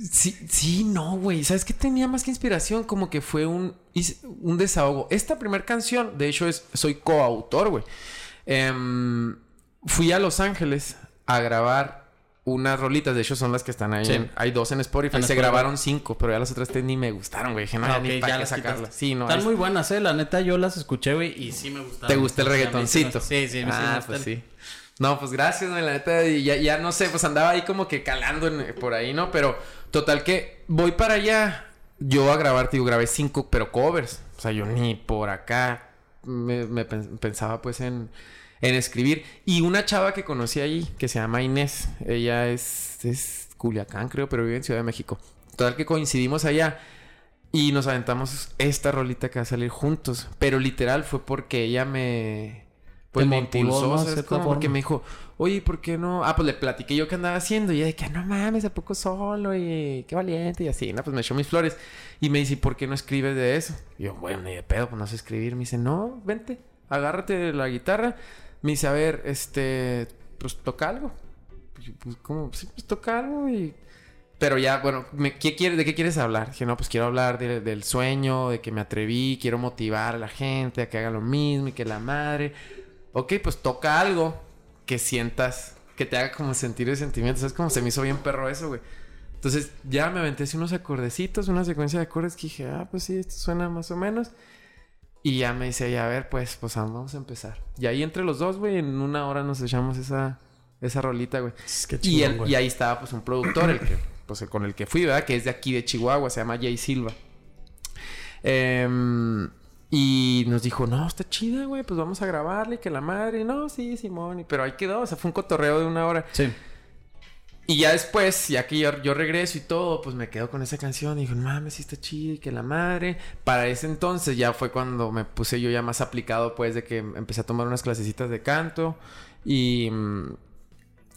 Sí, sí, no, güey. ¿Sabes qué tenía más que inspiración? Como que fue un, un desahogo. Esta primera canción, de hecho, es soy coautor, güey. Em, fui a Los Ángeles a grabar unas rolitas. De hecho, son las que están ahí. Sí. en- hay dos en Spotify. En Se Spotify. grabaron cinco, pero ya las otras tres ni me gustaron, güey. Dije, no, Ah, ya ok, ni para qué sacarlas. quitaste. Sí, no. Están es- muy buenas, eh. La neta, yo las escuché, güey, y sí me gustaron. ¿Te gusta el reggaetoncito? Sí, sí, me Ah, pues sí. No, pues gracias, güey, la neta. Y ya, ya no sé, pues andaba ahí como que calando en- por ahí, ¿no? Pero total que voy para allá. Yo a grabar, digo, grabé cinco, pero covers. O sea, yo ni por acá me, me pen- pensaba pues en, en escribir. Y una chava que conocí allí, que se llama Inés. Ella es, es Culiacán, creo, pero vive en Ciudad de México. Total que coincidimos allá. Y nos aventamos esta rolita que va a salir juntos. Pero literal fue porque ella me... Pues me impulsó, ¿no? De ¿sabes cierta cómo? Porque me dijo, oye, ¿por qué no? Ah, pues le platiqué yo qué andaba haciendo. Y ella de que, no mames, ¿a poco solo? Y qué valiente. Y así, ¿no? Pues me echó mis flores. Y me dice, ¿y por qué no escribes de eso? Y yo, bueno, ni de pedo, pues no sé escribir. Me dice, no, vente, agárrate la guitarra. Me dice, a ver, este, pues toca algo. Yo, Pues, ¿cómo? Sí, pues toca algo y... Pero ya, bueno, me- ¿qué quiere, ¿de qué quieres hablar? Dije, no, pues quiero hablar de- del sueño, de que me atreví, quiero motivar a la gente a que haga lo mismo y que la madre. Ok, pues toca algo que sientas, que te haga como sentir el sentimiento. ¿Sabes cómo se me hizo bien perro eso, güey? Entonces ya me aventé así unos acordecitos, una secuencia de acordes que dije, ah, pues sí, esto suena más o menos. Y ya me dice, ya a ver, pues, pues vamos a empezar. Y ahí entre los dos, güey, en una hora nos echamos esa, esa rolita, güey. Es que Y, y ahí estaba pues un productor, el que, pues el con el que fui, ¿verdad? Que es de aquí de Chihuahua, se llama Jay Silva. Em, y nos dijo, no, está chida, güey, pues vamos a grabarle, que la madre, no, sí, Simón, pero ahí quedó, o sea, fue un cotorreo de una hora. Sí. Y ya después, ya que yo, yo regreso y todo, pues me quedo con esa canción y digo, mames, sí está chida y que la madre. Para ese entonces ya fue cuando me puse yo ya más aplicado, pues, de que empecé a tomar unas clasecitas de canto y,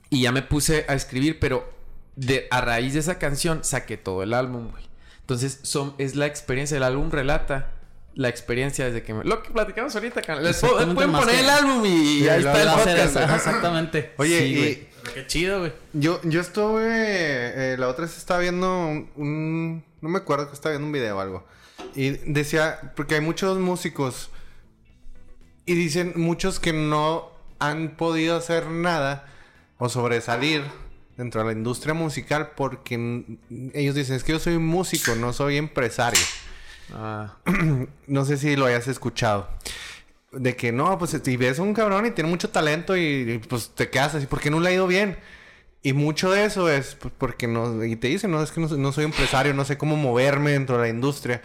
y ya me puse a escribir, pero de, a raíz de esa canción saqué todo el álbum, güey. Entonces, son, es la experiencia, el álbum relata la experiencia desde que me... Lo que platicamos ahorita, les puedo- pueden poner que- el álbum y, ahí está el podcast. Exactamente. Oye, Sí, y güey. Qué chido, güey. yo, yo estuve... eh, la otra vez estaba viendo un, un- No me acuerdo que estaba viendo un video o algo. Y decía... Porque hay muchos músicos... Y dicen muchos que no han podido hacer nada o sobresalir dentro de la industria musical porque ellos dicen, es que yo soy músico, no soy empresario. Ah. No sé si lo hayas escuchado. De que no, pues si ves a un cabrón y tiene mucho talento y, pues te quedas así, ¿por qué no le ha ido bien? Y mucho de eso es pues, porque no, y te dicen, no, es que no, no soy empresario, no sé cómo moverme dentro de la industria.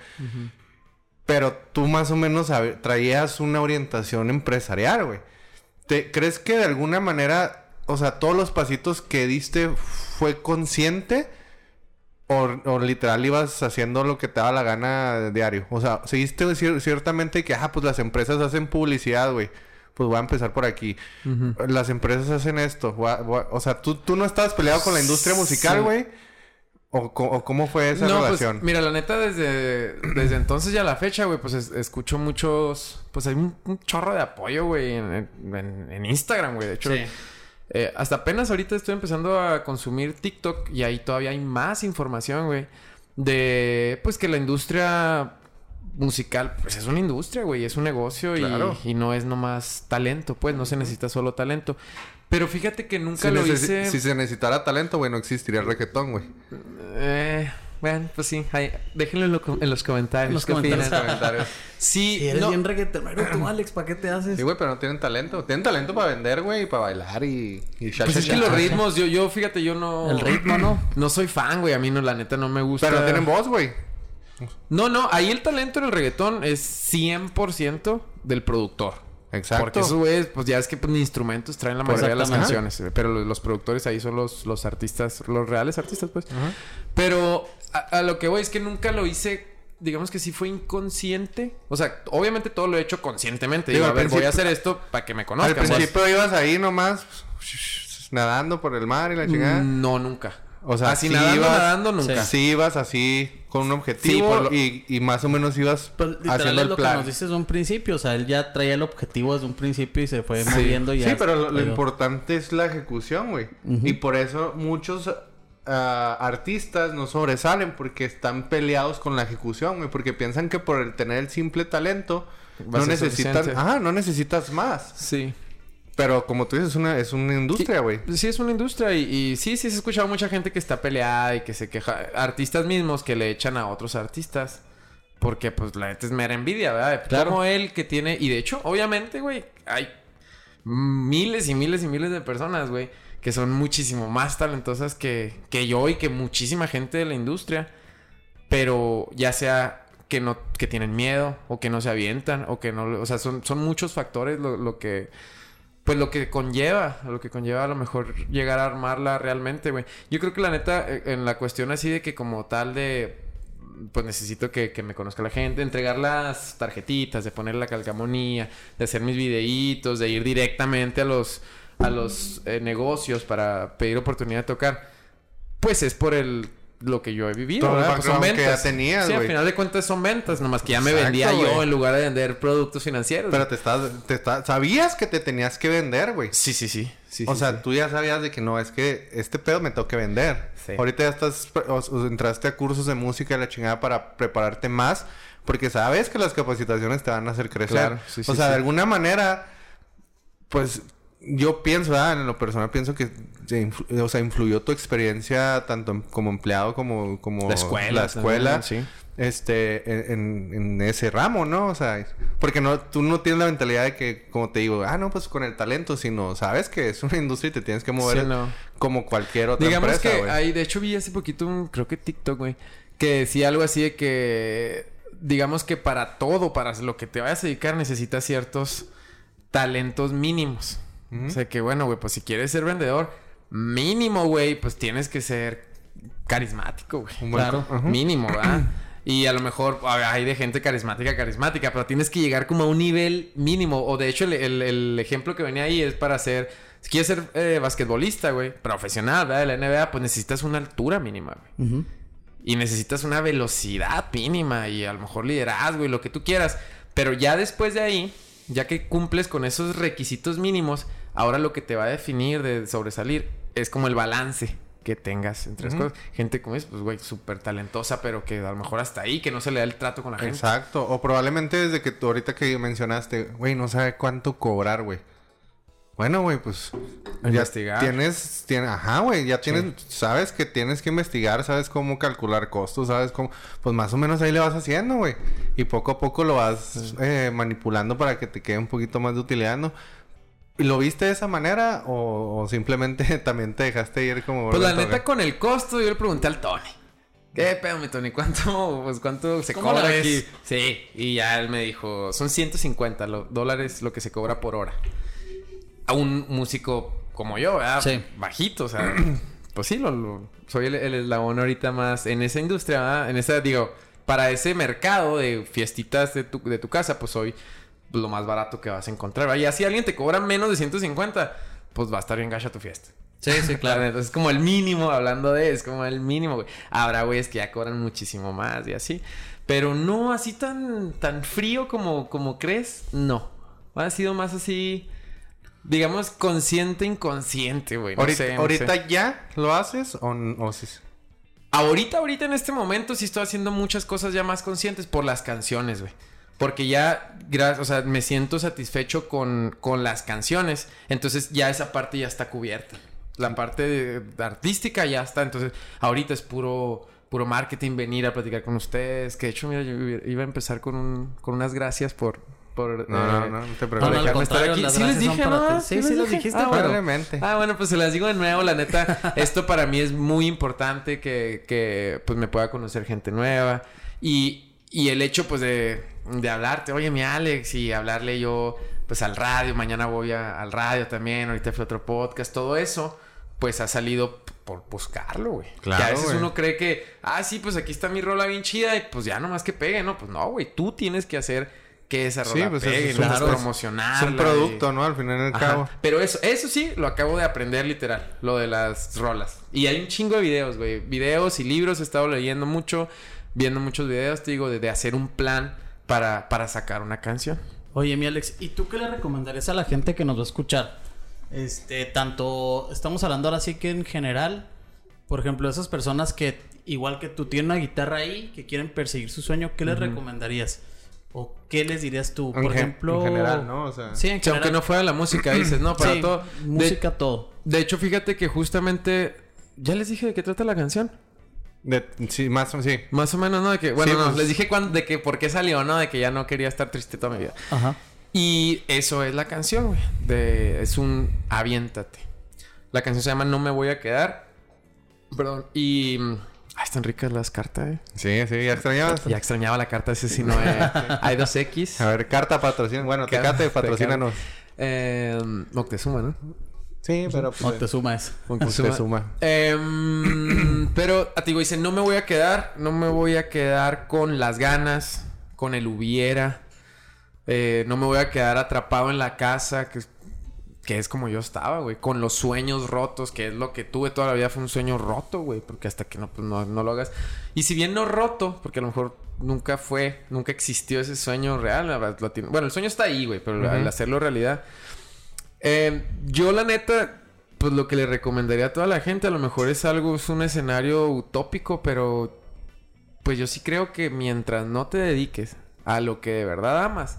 Pero tú más o menos traías una orientación empresarial, güey. ¿Te crees que de alguna manera, o sea, todos los pasitos que diste fue consciente? O, o literal ibas haciendo lo que te daba la gana diario. O sea, seguiste cier- ciertamente que, ah, pues las empresas hacen publicidad, güey. Pues voy a empezar por aquí. Las empresas hacen esto. voy a- voy a- o sea, ¿tú, tú no estabas peleado con la industria musical, Sí. güey. ¿O, cómo fue esa no, relación? pues mira, la neta, desde, desde entonces ya a la fecha, güey, pues es- escucho muchos. Pues hay un, un chorro de apoyo, güey, en, en- en Instagram, güey. De hecho, Sí. Eh, hasta apenas ahorita estoy empezando a consumir TikTok y ahí todavía hay más información, güey. De pues que la industria musical, pues es una industria, güey, es un negocio y- Claro. y, no es nomás talento, pues no se necesita solo talento. Pero fíjate que nunca si, lo hice. si se necesitara talento, güey, no existiría el reggaetón, güey. Eh, bueno, pues sí, ahí- déjenlo en, lo- en los comentarios. En los ¿qué comentarios. opinan? Comentarios. Sí, Si eres no, bien reggaetonero tú, Alex, ¿para qué te haces? Sí, güey, pero no tienen talento. Tienen talento para vender, güey, y para bailar y... y cha, pues cha, es que los ritmos, yo, yo, fíjate, yo no... El ritmo, ¿no? No soy fan, güey. A mí no, la neta, no me gusta. Pero tienen voz, güey. No, no. Ahí el talento en el reggaetón es 100% del productor. Exacto. Porque esos güeyes, pues ya es que pues, ni instrumentos traen la mayoría de las canciones. Pero los, los productores ahí son los, los artistas, los reales artistas, pues. Pero a, a lo que voy es que nunca lo hice, digamos que sí fue inconsciente. O sea, obviamente todo lo he hecho conscientemente. Digo, Digo, a ver, voy a hacer esto para que me conozcan. Al pues. principio ibas ahí nomás... Nadando por el mar y la chingada. No, nunca. O sea, así sí nadando, ibas- nadando, nunca. Sí ibas así con un objetivo Sí, lo- y, y más o menos ibas Pues literal haciendo es el lo que plan. nos dices un principio. O sea, él ya traía el objetivo desde un principio y se fue Sí. moviendo y ya. Sí, pero lo, lo pero- importante es la ejecución, güey. Y por eso muchos artistas no sobresalen porque están peleados con la ejecución, güey. Porque piensan que por el tener el simple talento no. Ah, no necesitas más. Sí. Pero como tú dices, es una, es una industria, güey. Sí, es una industria y, y sí, sí, se ha escuchado mucha gente que está peleada y que se queja. Artistas mismos que le echan a otros artistas. Porque, pues, la neta es mera envidia, ¿verdad? Claro. Como él que tiene... Y de hecho, obviamente, güey, hay miles y miles y miles de personas, güey, que son muchísimo más talentosas que, que yo y que muchísima gente de la industria. Pero ya sea que no que tienen miedo o que no se avientan o que no... O sea, son, son muchos factores lo, lo que... Pues lo que conlleva, lo que conlleva a lo mejor llegar a armarla realmente, güey. Yo creo que la neta, eh, en la cuestión así de que como tal de... Pues necesito que, que me conozca la gente, entregar las tarjetitas, de poner la calcamonía, de hacer mis videitos, de ir directamente a los, a los eh, negocios para pedir oportunidad de tocar. Pues es por el lo que yo he vivido, Todo el ¿verdad? Pues son background que ventas. ya tenías, sí, al final de cuentas son ventas, nomás que ya me vendía yo en lugar de vender productos financieros. Pero te estás, te estás... Sabías que te tenías que vender, güey. Sí, sí, sí. sí o sí, sea, sí. tú ya sabías de que no, es que este pedo me tengo que vender. Sí. Ahorita ya estás, o- o entraste a cursos de música y la chingada para prepararte más, porque sabes que las capacitaciones te van a hacer crecer. Claro, sí, sí, o sea, de alguna manera, pues yo pienso, ¿verdad? en lo personal pienso que o sea, influyó tu experiencia tanto en- como empleado como, como La escuela la escuela también, sí. este en, en- ese ramo, ¿no? O sea, porque no tú no tienes la mentalidad de que como te digo, ah, no, pues con el talento, sino sabes que es una industria y te tienes que mover Sí, no. como cualquier otra Digamos empresa, que güey. ahí, de hecho, vi hace poquito un, creo que TikTok, güey, que decía algo así de que, digamos que para todo, para lo que te vayas a dedicar, necesitas ciertos talentos mínimos. O sea que, bueno, güey, pues si quieres ser vendedor, mínimo, güey, pues tienes que ser carismático, güey. Claro. Mínimo, ¿verdad? Y a lo mejor hay de gente carismática, carismática, pero tienes que llegar como a un nivel mínimo. O de hecho, el, el- el ejemplo que venía ahí es para ser. Si quieres ser eh, basquetbolista, güey, profesional, ¿verdad? De la NBA, pues necesitas una altura mínima, güey. Y necesitas una velocidad mínima y a lo mejor liderazgo y lo que tú quieras. Pero ya después de ahí, ya que cumples con esos requisitos mínimos, ahora lo que te va a definir de sobresalir es como el balance que tengas entre las cosas. Gente como es, pues, güey, súper talentosa, pero que a lo mejor hasta ahí, que no se le da el trato con la gente. Exacto. O probablemente desde que tú ahorita que mencionaste, güey, no sabe cuánto cobrar, güey. Bueno, güey, pues. Investigar. Tienes, tienes, ajá, güey, ya tienes, sabes que tienes que investigar, sabes cómo calcular costos, sabes cómo, pues más o menos ahí le vas haciendo, güey. Y poco a poco lo vas eh, manipulando para que te quede un poquito más de utilidad, ¿no? ¿Y lo viste de esa manera o, o simplemente también te dejaste ir como... Pues la neta, con el costo, yo le pregunté al Tony. ¿Qué pedo, mi Tony? ¿Cuánto, pues, cuánto se ¿Cómo cobra aquí? Sí, y ya él me dijo, son 150 lo- dólares lo que se cobra por hora. A un músico como yo, ¿verdad? Sí. Bajito, o sea, pues sí, lo, lo- soy el, el eslabón ahorita más en esa industria, ¿verdad? En esa, digo, para ese mercado de fiestitas de tu, de tu casa, pues soy lo más barato que vas a encontrar. Y así alguien te cobra menos de 150, pues va a estar bien gacha tu fiesta. Sí, sí, claro. Entonces es como el mínimo, hablando de, es como el mínimo, güey. Habrá güeyes que ya cobran muchísimo más y así. Pero no así tan, tan frío como, como crees, no. Ha sido más así, digamos, consciente, inconsciente, güey. No ahorita sé, no ahorita sé. ya lo haces o, o sí? Ahorita, ahorita en este momento sí estoy haciendo muchas cosas ya más conscientes por las canciones, güey. Porque ya, o sea, me siento satisfecho con, con las canciones. Entonces ya esa parte ya está cubierta. La parte de- de artística ya está. Entonces ahorita es puro, puro marketing, venir a platicar con ustedes. Que de hecho, mira, yo iba a empezar con, un, con unas gracias por... por No, no, eh, no, no te No, no, preocupes. dejarme estar aquí. Sí les dije, ¿no? Sí, sí, los dijiste, Ah, bueno. Ah, bueno, pues se las digo de nuevo, la neta. esto para mí es muy importante que, que pues me pueda conocer gente nueva. Y, y el hecho, pues, de, de hablarte, oye, mi Alex, y hablarle yo, pues, al radio. Mañana voy a- al radio también, ahorita fue otro podcast, todo eso, pues, ha salido por buscarlo, güey. Claro, Que a veces güey. uno cree que, ah, sí, pues aquí está mi rola bien chida, y pues ya nomás que pegue, ¿no? Pues no, güey, tú tienes que hacer que esa Sí, rola pues, pegue, es- ¿no? claro, es- promocionarla. Es un y- producto, ¿no? Al final y al Ajá. cabo. Pero eso, eso sí, lo acabo de aprender literal, lo de las rolas. Y hay un chingo de videos, güey. Videos y libros, he estado leyendo mucho, viendo muchos videos, te digo, de, de hacer un plan para, para sacar una canción. Oye, mi Alex, ¿y tú qué le recomendarías a la gente que nos va a escuchar? Este, tanto, estamos hablando ahora sí que en general, por ejemplo, esas personas que, igual que tú, tienen una guitarra ahí, que quieren perseguir su sueño, ¿qué les recomendarías? ¿O qué les dirías tú? En Por gen- ejemplo... en general, ¿no? O sea- Sí, en O sea, aunque general. no fuera la música, dices, no, para Sí, todo. De- música, todo. De, hecho, fíjate que justamente, ya les dije de qué trata la canción. De- sí, más o sí. Más o menos, ¿no? De que, bueno, Sí, no, pues- les dije cuándo- de que por qué salió, ¿no? De que ya no quería estar triste toda mi vida. Ajá. Y eso es la canción, güey. De, es un aviéntate. La canción se llama No me voy a quedar. Perdón. Y. mm, Ay, están ricas las cartas, eh. Sí, sí, ya extrañabas. Ya extrañaba la carta, ese sí no eh. Hay dos X. A ver, carta patrocina. Bueno, Tecate, patrocínanos. Eh, Moctezuma, ¿no? Sí, pero pues, No te sumas. Moctezuma. Em, pero, a ti, dice, no me voy a quedar, no me voy a quedar con las ganas, con el hubiera. Eh, no me voy a quedar atrapado en la casa, que, que es como yo estaba, güey. Con los sueños rotos, que es lo que tuve toda la vida, fue un sueño roto, güey. Porque hasta que no, pues, no, no lo hagas. Y si bien no roto, porque a lo mejor nunca fue, nunca existió ese sueño real. Bueno, el sueño está ahí, güey, pero al hacerlo realidad. Eh, yo, la neta, pues lo que le recomendaría a toda la gente, a lo mejor es algo, es un escenario utópico, pero pues yo sí creo que mientras no te dediques a lo que de verdad amas,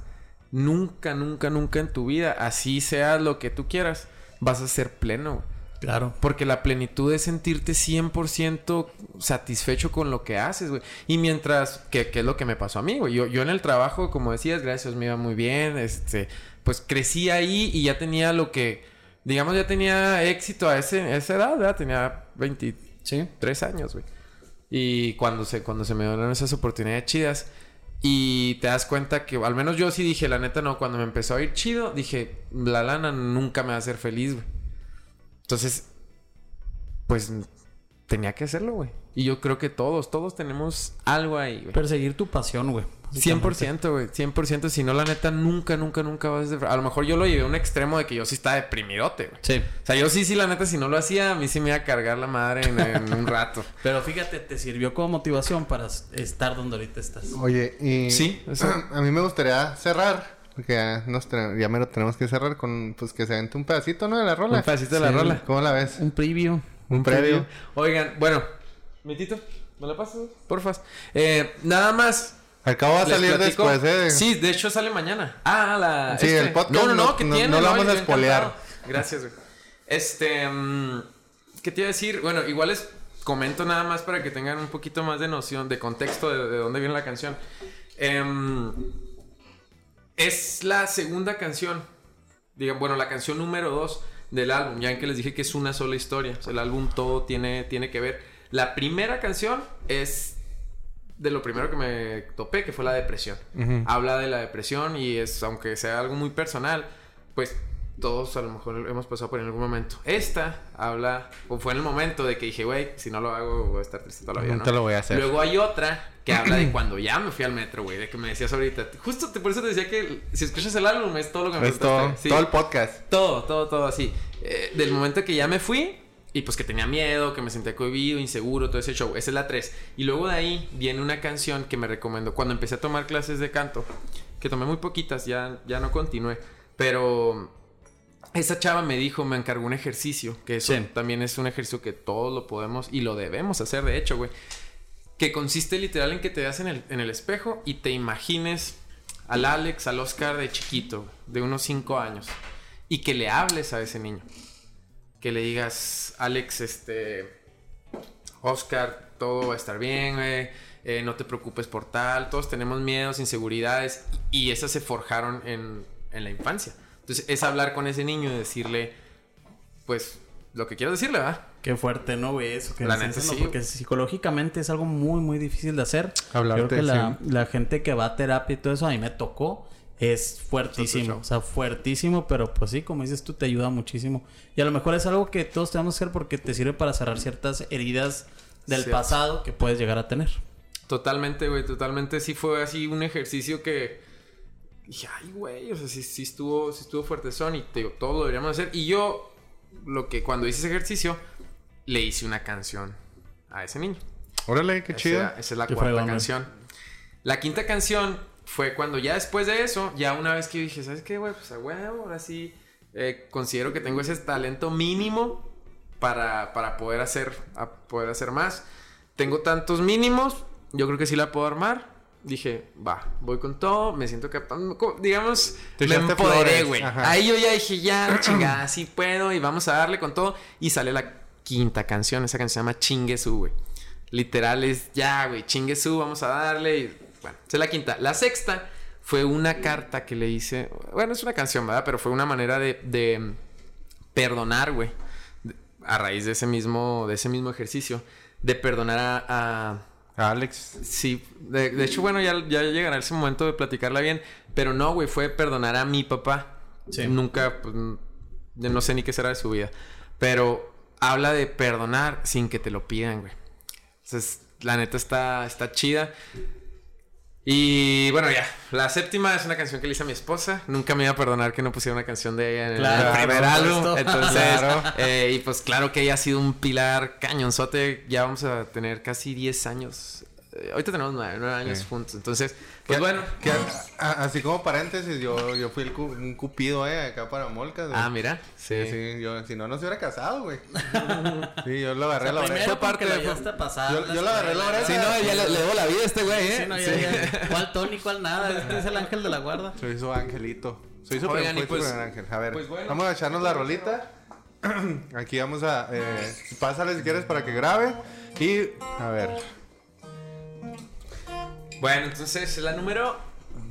nunca, nunca, nunca en tu vida, así sea lo que tú quieras, vas a ser pleno. Claro. Porque la plenitud es sentirte 100% satisfecho con lo que haces, güey. Y mientras, que, que es lo que me pasó a mí, güey. Yo, yo en el trabajo, como decías, gracias, me iba muy bien. Este, pues crecí ahí y ya tenía lo que, digamos, ya tenía éxito a, ese, a esa edad, ¿verdad? Tenía 23 años, güey. Y cuando se, cuando se me dieron esas oportunidades chidas. Y te das cuenta que, al menos yo sí dije, la neta no, cuando me empezó a ir chido, dije, la lana nunca me va a hacer feliz, güey. Entonces, pues tenía que hacerlo, güey. Y yo creo que todos, todos tenemos algo ahí, güey. Perseguir tu pasión, güey. 100%, güey. 100%. Si no, la neta, nunca, nunca, nunca vas a... A lo mejor yo lo llevé a un extremo de que yo sí estaba deprimidote, güey. Sí. O sea, yo sí, sí, la neta, si no lo hacía, a mí sí me iba a cargar la madre en, en un rato. Pero fíjate, te sirvió como motivación para estar donde ahorita estás. Oye, y... Sí, eso. A mí me gustaría cerrar. Porque ya, nos ya mero tenemos que cerrar con... Pues que se avente un pedacito, ¿no? De la rola. Un pedacito de la rola. ¿Cómo la ves? Un preview. Un previo. Oigan, bueno. Mitito, ¿me la pasas? Porfas. Eh, nada más. Al cabo va a Les salir platico- después, ¿eh? Sí, de hecho sale mañana. Ah, la. Sí, el podcast No, no, no, no- que no- tiene. no lo vamos a spoilear. Gracias, güey. Este, mm, ¿qué te iba a decir? Bueno, igual les comento nada más para que tengan un poquito más de noción, de contexto de, de dónde viene la canción. Em, es la segunda canción, digan, bueno, la canción número dos del álbum, ya en que les dije que es una sola historia, o sea, el álbum todo tiene, tiene que ver. La primera canción es de lo primero que me topé, que fue la depresión. Habla de la depresión y es, aunque sea algo muy personal, pues todos a lo mejor hemos pasado por en algún momento. Esta habla, o fue en el momento de que dije, güey, si no lo hago voy a estar triste toda la vida. No te lo voy a hacer. Luego hay otra que habla de cuando ya me fui al metro, güey, de que me decías ahorita. Justo te, por eso te decía que si escuchas el álbum es todo lo que me Es todo. Sí. todo el podcast. Todo, todo, todo así. Eh, del momento que ya me fui y pues que tenía miedo, que me sentía cohibido, inseguro, todo ese show. Esa es la 3. Y luego de ahí viene una canción que me recomendó cuando empecé a tomar clases de canto, que tomé muy poquitas, ya, ya no continué. Pero esa chava me dijo, me encargó un ejercicio, que eso Sí. también es un ejercicio que todos lo podemos y lo debemos hacer, de hecho, güey. Que consiste literal en que te veas en el, en el espejo y te imagines al Alex, al Oscar de chiquito, de unos 5 años, y que le hables a ese niño. Que le digas, Alex, este, Oscar, todo va a estar bien, güey. eh, no te preocupes por tal. Todos tenemos miedos, inseguridades. Y esas se forjaron en, en la infancia. Entonces, es hablar con ese niño y decirle, pues, lo que quiero decirle, ¿verdad? Qué fuerte, ¿no, güey? Eso que La neta, sí. Porque psicológicamente es algo muy, muy difícil de hacer. Hablarte, Creo que la, sí. la gente que va a terapia y todo eso, a mí me tocó. Es fuertísimo, o sea, fuertísimo, pero pues sí, como dices tú, te ayuda muchísimo. Y a lo mejor es algo que todos tenemos que hacer porque te sirve para cerrar ciertas heridas del Cierto. pasado que puedes llegar a tener. Totalmente, güey, totalmente. Sí fue así un ejercicio que... Dije, ay, güey, o sea, sí, sí estuvo, sí estuvo fuertezón y te digo, todo lo deberíamos hacer. Y yo, lo que cuando hice ese ejercicio, le hice una canción a ese niño. Órale, qué chido. Esa, esa es la Qué cuarta fregón, canción. La quinta canción fue cuando ya después de eso, ya una vez que yo dije, ¿sabes qué, güey? Pues a huevo, ahora sí eh, considero que tengo ese talento mínimo para, para poder, hacer, a poder hacer más. Tengo tantos mínimos, yo creo que sí la puedo armar. Dije, va, voy con todo, me siento capaz, co- digamos, Te me empoderé, güey. Ahí yo ya dije, ya, chingada, sí puedo y vamos a darle con todo. Y sale la quinta canción, esa canción se llama Chingue Su, güey. Literal es, ya, güey, chingue su, vamos a darle. Y, bueno, esa es la quinta. La sexta fue una carta que le hice. Bueno, es una canción, ¿verdad? Pero fue una manera de, de perdonar, güey. A raíz de ese mismo, de ese mismo ejercicio. De perdonar a. a- Alex. sí, de, de hecho, bueno, ya, ya llegará ese momento de platicarla bien. Pero no, güey, fue perdonar a mi papá. Sí. Nunca, pues, no sé ni qué será de su vida. Pero habla de perdonar sin que te lo pidan, güey. Entonces, la neta está, está chida. Y bueno, ya. La séptima es una canción que le hice a mi esposa. Nunca me iba a perdonar que no pusiera una canción de ella en Claro, el primer álbum. Entonces, Claro. eh, y pues claro que ella ha sido un pilar cañonzote. Ya vamos a tener casi 10 años. Eh, ahorita tenemos 9, años Sí. juntos. Entonces, pues Que- bueno. que a- a- así como paréntesis, yo, yo fui el cu- un cupido, eh, acá para Molcas. Ah, mira. Sí, sí, yo, si no, no se hubiera casado, güey. sí, yo lo agarré a la Primero oreja. parte lo de- ya está pasando. Yo- yo la agarré la oreja. Sí, no, ya le, le debo la vida a este güey, ¿eh? Sí, no, ya, Sí. ya. ¿Cuál Tony, cuál nada? Este es el ángel de la guarda. Soy su angelito. Soy su Oigan, y fue pues- ángel. A ver, pues bueno. vamos a echarnos la rolita. Aquí vamos a... Eh, pásale si quieres para que grabe. Y, a ver. Bueno, entonces la número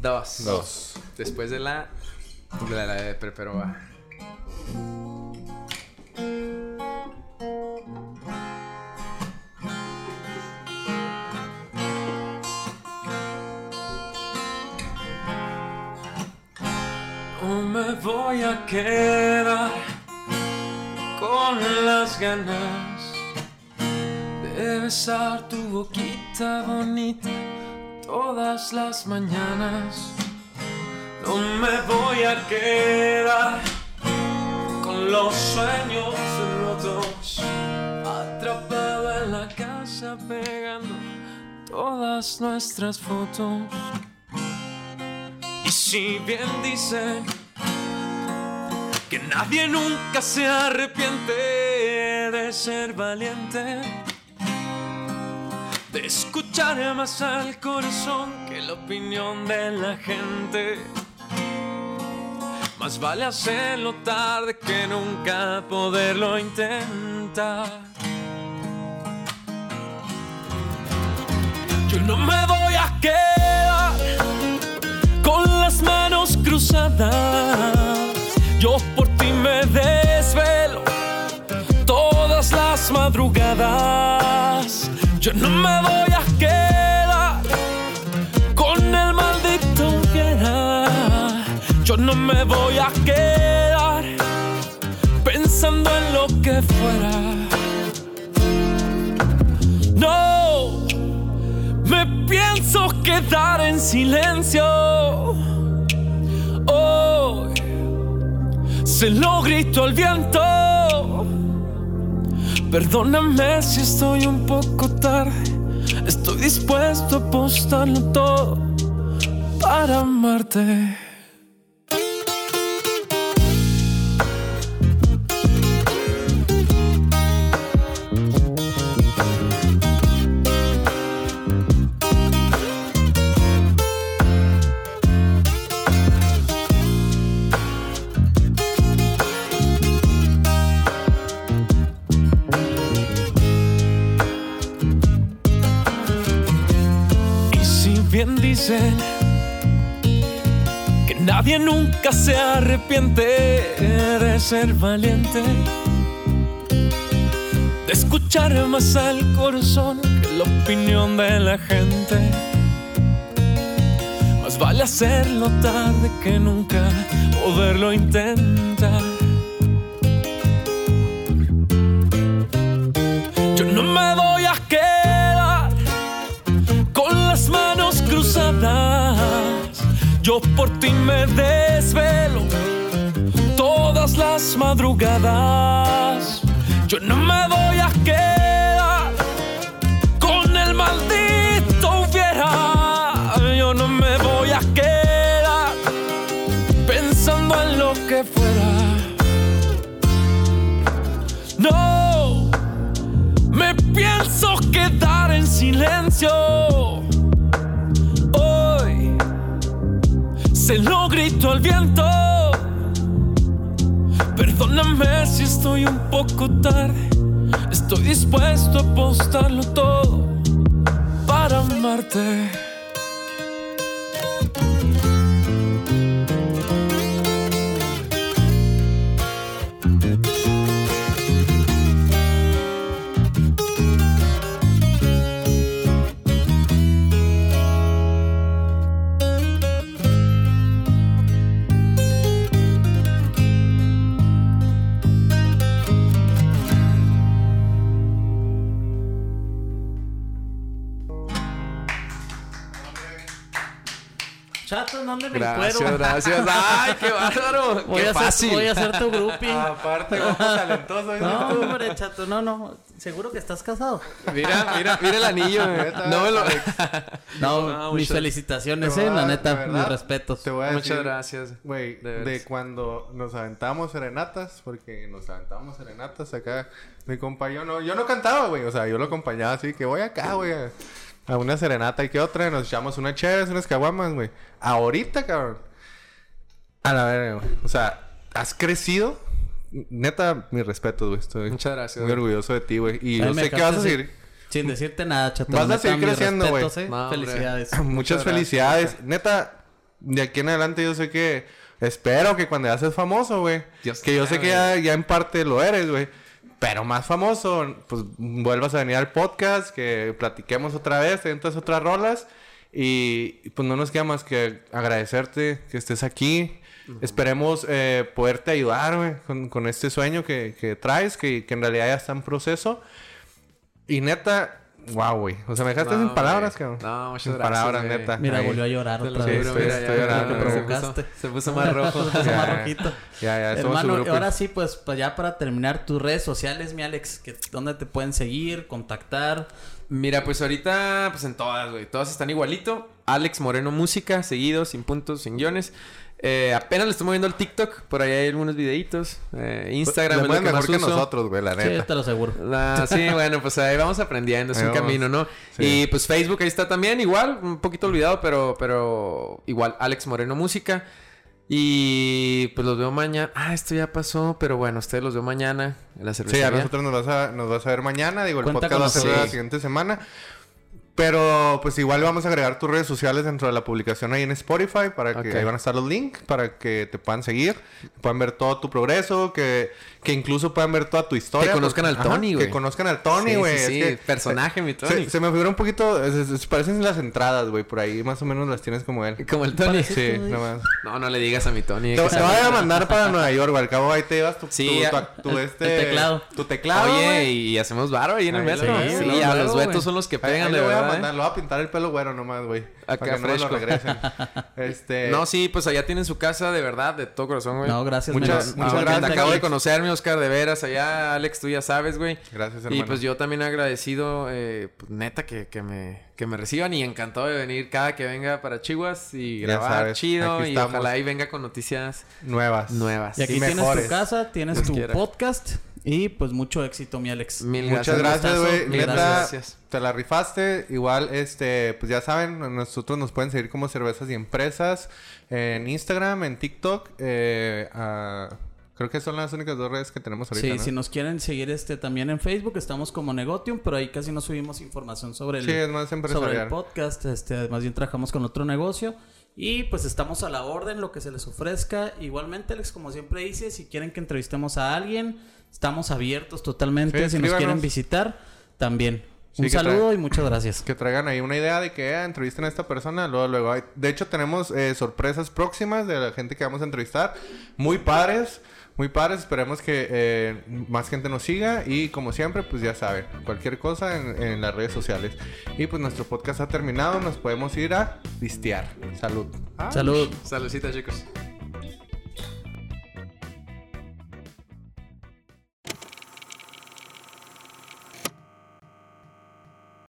2. Dos. Después de la. De la, de pero va. Me voy a quedar con las ganas de besar tu boquita bonita todas las mañanas. No me voy a quedar con los sueños rotos, atrapado en la casa pegando todas nuestras fotos. Y si bien dicen que nadie nunca se arrepiente de ser valiente, de escuchar más al corazón que la opinión de la gente. Más vale hacerlo tarde que nunca poderlo intentar. Yo no me voy a quedar con las manos cruzadas. Yo por ti me desvelo todas las madrugadas. Yo no me voy a quedar con el maldito hubiera. Yo no me voy a quedar pensando en lo que fuera. No, me pienso quedar en silencio. Hoy se lo grito al viento. Perdóname si estoy un poco tarde. Estoy dispuesto a apostarlo todo para amarte. Que nadie nunca se arrepiente de ser valiente, de escuchar más al corazón que la opinión de la gente, más vale hacerlo tarde que nunca poderlo intentar. Por ti me desvelo todas las madrugadas. Yo no me voy a quedar con el maldito hubiera. Yo no me voy a quedar pensando en lo que fuera. No. Me pienso quedar en silencio. Viento. Perdóname si estoy un poco tarde. Estoy dispuesto a apostarlo todo para amarte. Chato, no anden en Gracias, cuero. gracias. Ay, qué bárbaro. Voy qué a, ser, fácil. voy a ser tu groupie. Aparte, como talentoso. No, hombre, chato, no, no. ¿Seguro que estás casado? Mira, mira, mira el anillo. güey. No me lo. No, No, mis muchas- felicitaciones, eh, la neta, mis respetos. Te voy a Muchas decir, gracias. Güey, De de, cuando nos aventamos serenatas, porque nos aventamos serenatas acá, mi compa, yo no, yo no cantaba, güey, o sea, yo lo acompañaba así, que voy acá, güey, a, una serenata y que otra, nos echamos unas chéves, unas caguamas, güey. Ahorita, cabrón. A la verga, güey. O sea, has crecido. Neta, mi respeto, güey. Estoy Muchas gracias, muy güey. orgulloso de ti, güey. Y Ay, yo sé que vas a sin- seguir. Sin decirte nada, chato. Vas a seguir mis creciendo, güey. respetos, eh. Felicidades. Muchas Muchas felicidades. gracias. Neta, de aquí en adelante yo sé que... Espero que cuando ya seas famoso, güey. Dios Que yo sé que ya, ya en parte lo eres, güey. Pero más famoso, pues vuelvas a venir al podcast, que platiquemos otra vez, te entras otras rolas. Y pues no nos queda más que agradecerte que estés aquí. Esperemos eh, poderte ayudar, güey, con, con este sueño que, que traes, que, que en realidad ya está en proceso. Y neta, wow, güey. O sea, me dejaste No, sin palabras, cabrón. No, muchas sin gracias, palabras, neta. Mira, volvió a llorar Te lo otra Sí, vez. estoy- Te estoy llorando, güey. provocaste. Se puso más rojo. Se puso más rojito. Ya, ya, Hermano, grupo. ahora sí, pues, pues ya para terminar, tus redes sociales, mi Alex, que, ¿dónde te pueden seguir, contactar? Mira, pues ahorita, pues en todas, güey. Todas están igualito. Alex Moreno Música, seguido, sin puntos, sin guiones. Eh, apenas le estoy moviendo el TikTok. Por ahí hay algunos videitos. Eh, Instagram Le es lo mueven que mejor más que nosotros, güey, la Sí, neta. te lo aseguro. La- sí, bueno, pues ahí vamos aprendiendo, es Ahí un vamos. camino, ¿no? Sí. Y pues Facebook ahí está también, igual, un poquito olvidado, pero, pero igual, Alex Moreno Música. Y pues los veo mañana. Ah, esto ya pasó, pero bueno, ustedes los veo mañana en la Sí, cervecería. a nosotros nos vas a, nos vas a ver mañana. Digo, el Cuenta podcast va a ser la siguiente semana. Pero pues igual vamos a agregar tus redes sociales dentro de la publicación ahí en Spotify para que ahí van a estar los links para que te puedan seguir, puedan ver todo tu progreso, que, que incluso puedan ver toda tu historia. Que conozcan al Ajá, Tony, güey. Que conozcan al Tony, Sí, güey. sí, que- personaje, mi se- Tony. Se, me figura un poquito, se, se- se parecen las entradas, güey, por ahí más o menos las tienes como él. Como el Tony. Sí, nomás. No, no le digas a mi Tony. Te, que te se- voy a mandar para Nueva York, güey. Al cabo ahí te llevas tu, Sí, tu, a- tu- tu el- este, el teclado. Tu teclado, Oye, y hacemos varo ahí en el metro. Sí, sí, a los duetos son los que pegan, de verdad. Mandar, ¿eh? le voy a pintar el pelo güero nomás, güey. Acá para que no me fresco. lo regresen. este... No, sí, pues allá tienen su casa, de verdad, de todo corazón, güey. No, gracias, Muchas- Menos. muchas Igualmente gracias, Te acabo de conocerme, Oscar, de veras. Allá, Alex, tú ya sabes, güey. Gracias, Y hermano. pues yo también agradecido, eh, pues, neta, que, que, me, que me reciban y encantado de venir cada que venga para Chihuas y grabar sabes, chido y estamos. ojalá y venga con noticias Nuevas. nuevas. Y aquí Y tienes mejores. tu casa, tienes Dios tu quiera. podcast y pues mucho éxito, mi Alex. Mil Muchas gracias, güey. Neta, gracias. te la rifaste. Igual, este, pues ya saben, nosotros nos pueden seguir como Cervezas y Empresas en Instagram, en TikTok. Eh, ah, creo que son las únicas dos redes que tenemos ahorita, Sí, ¿no? si nos quieren seguir este también en Facebook, estamos como Negotium, pero ahí casi no subimos información sobre el, Sí, es más sobre el podcast. Este, más bien trabajamos con otro negocio. Y pues estamos a la orden, lo que se les ofrezca. Igualmente, Alex, como siempre dice, si quieren que entrevistemos a alguien, estamos abiertos totalmente. Sí, si nos quieren visitar, también. Sí, Un saludo y muchas gracias. Que traigan ahí una idea de que eh, entrevisten a esta persona. Luego, luego. hay- De hecho, tenemos eh, sorpresas próximas de la gente que vamos a entrevistar. Muy padres. Muy padres. Esperemos que eh, más gente nos siga. Y como siempre, pues ya saben. Cualquier cosa en, en las redes sociales. Y pues nuestro podcast ha terminado. Nos podemos ir a pistear. Salud. Salud. Saludcita, chicos.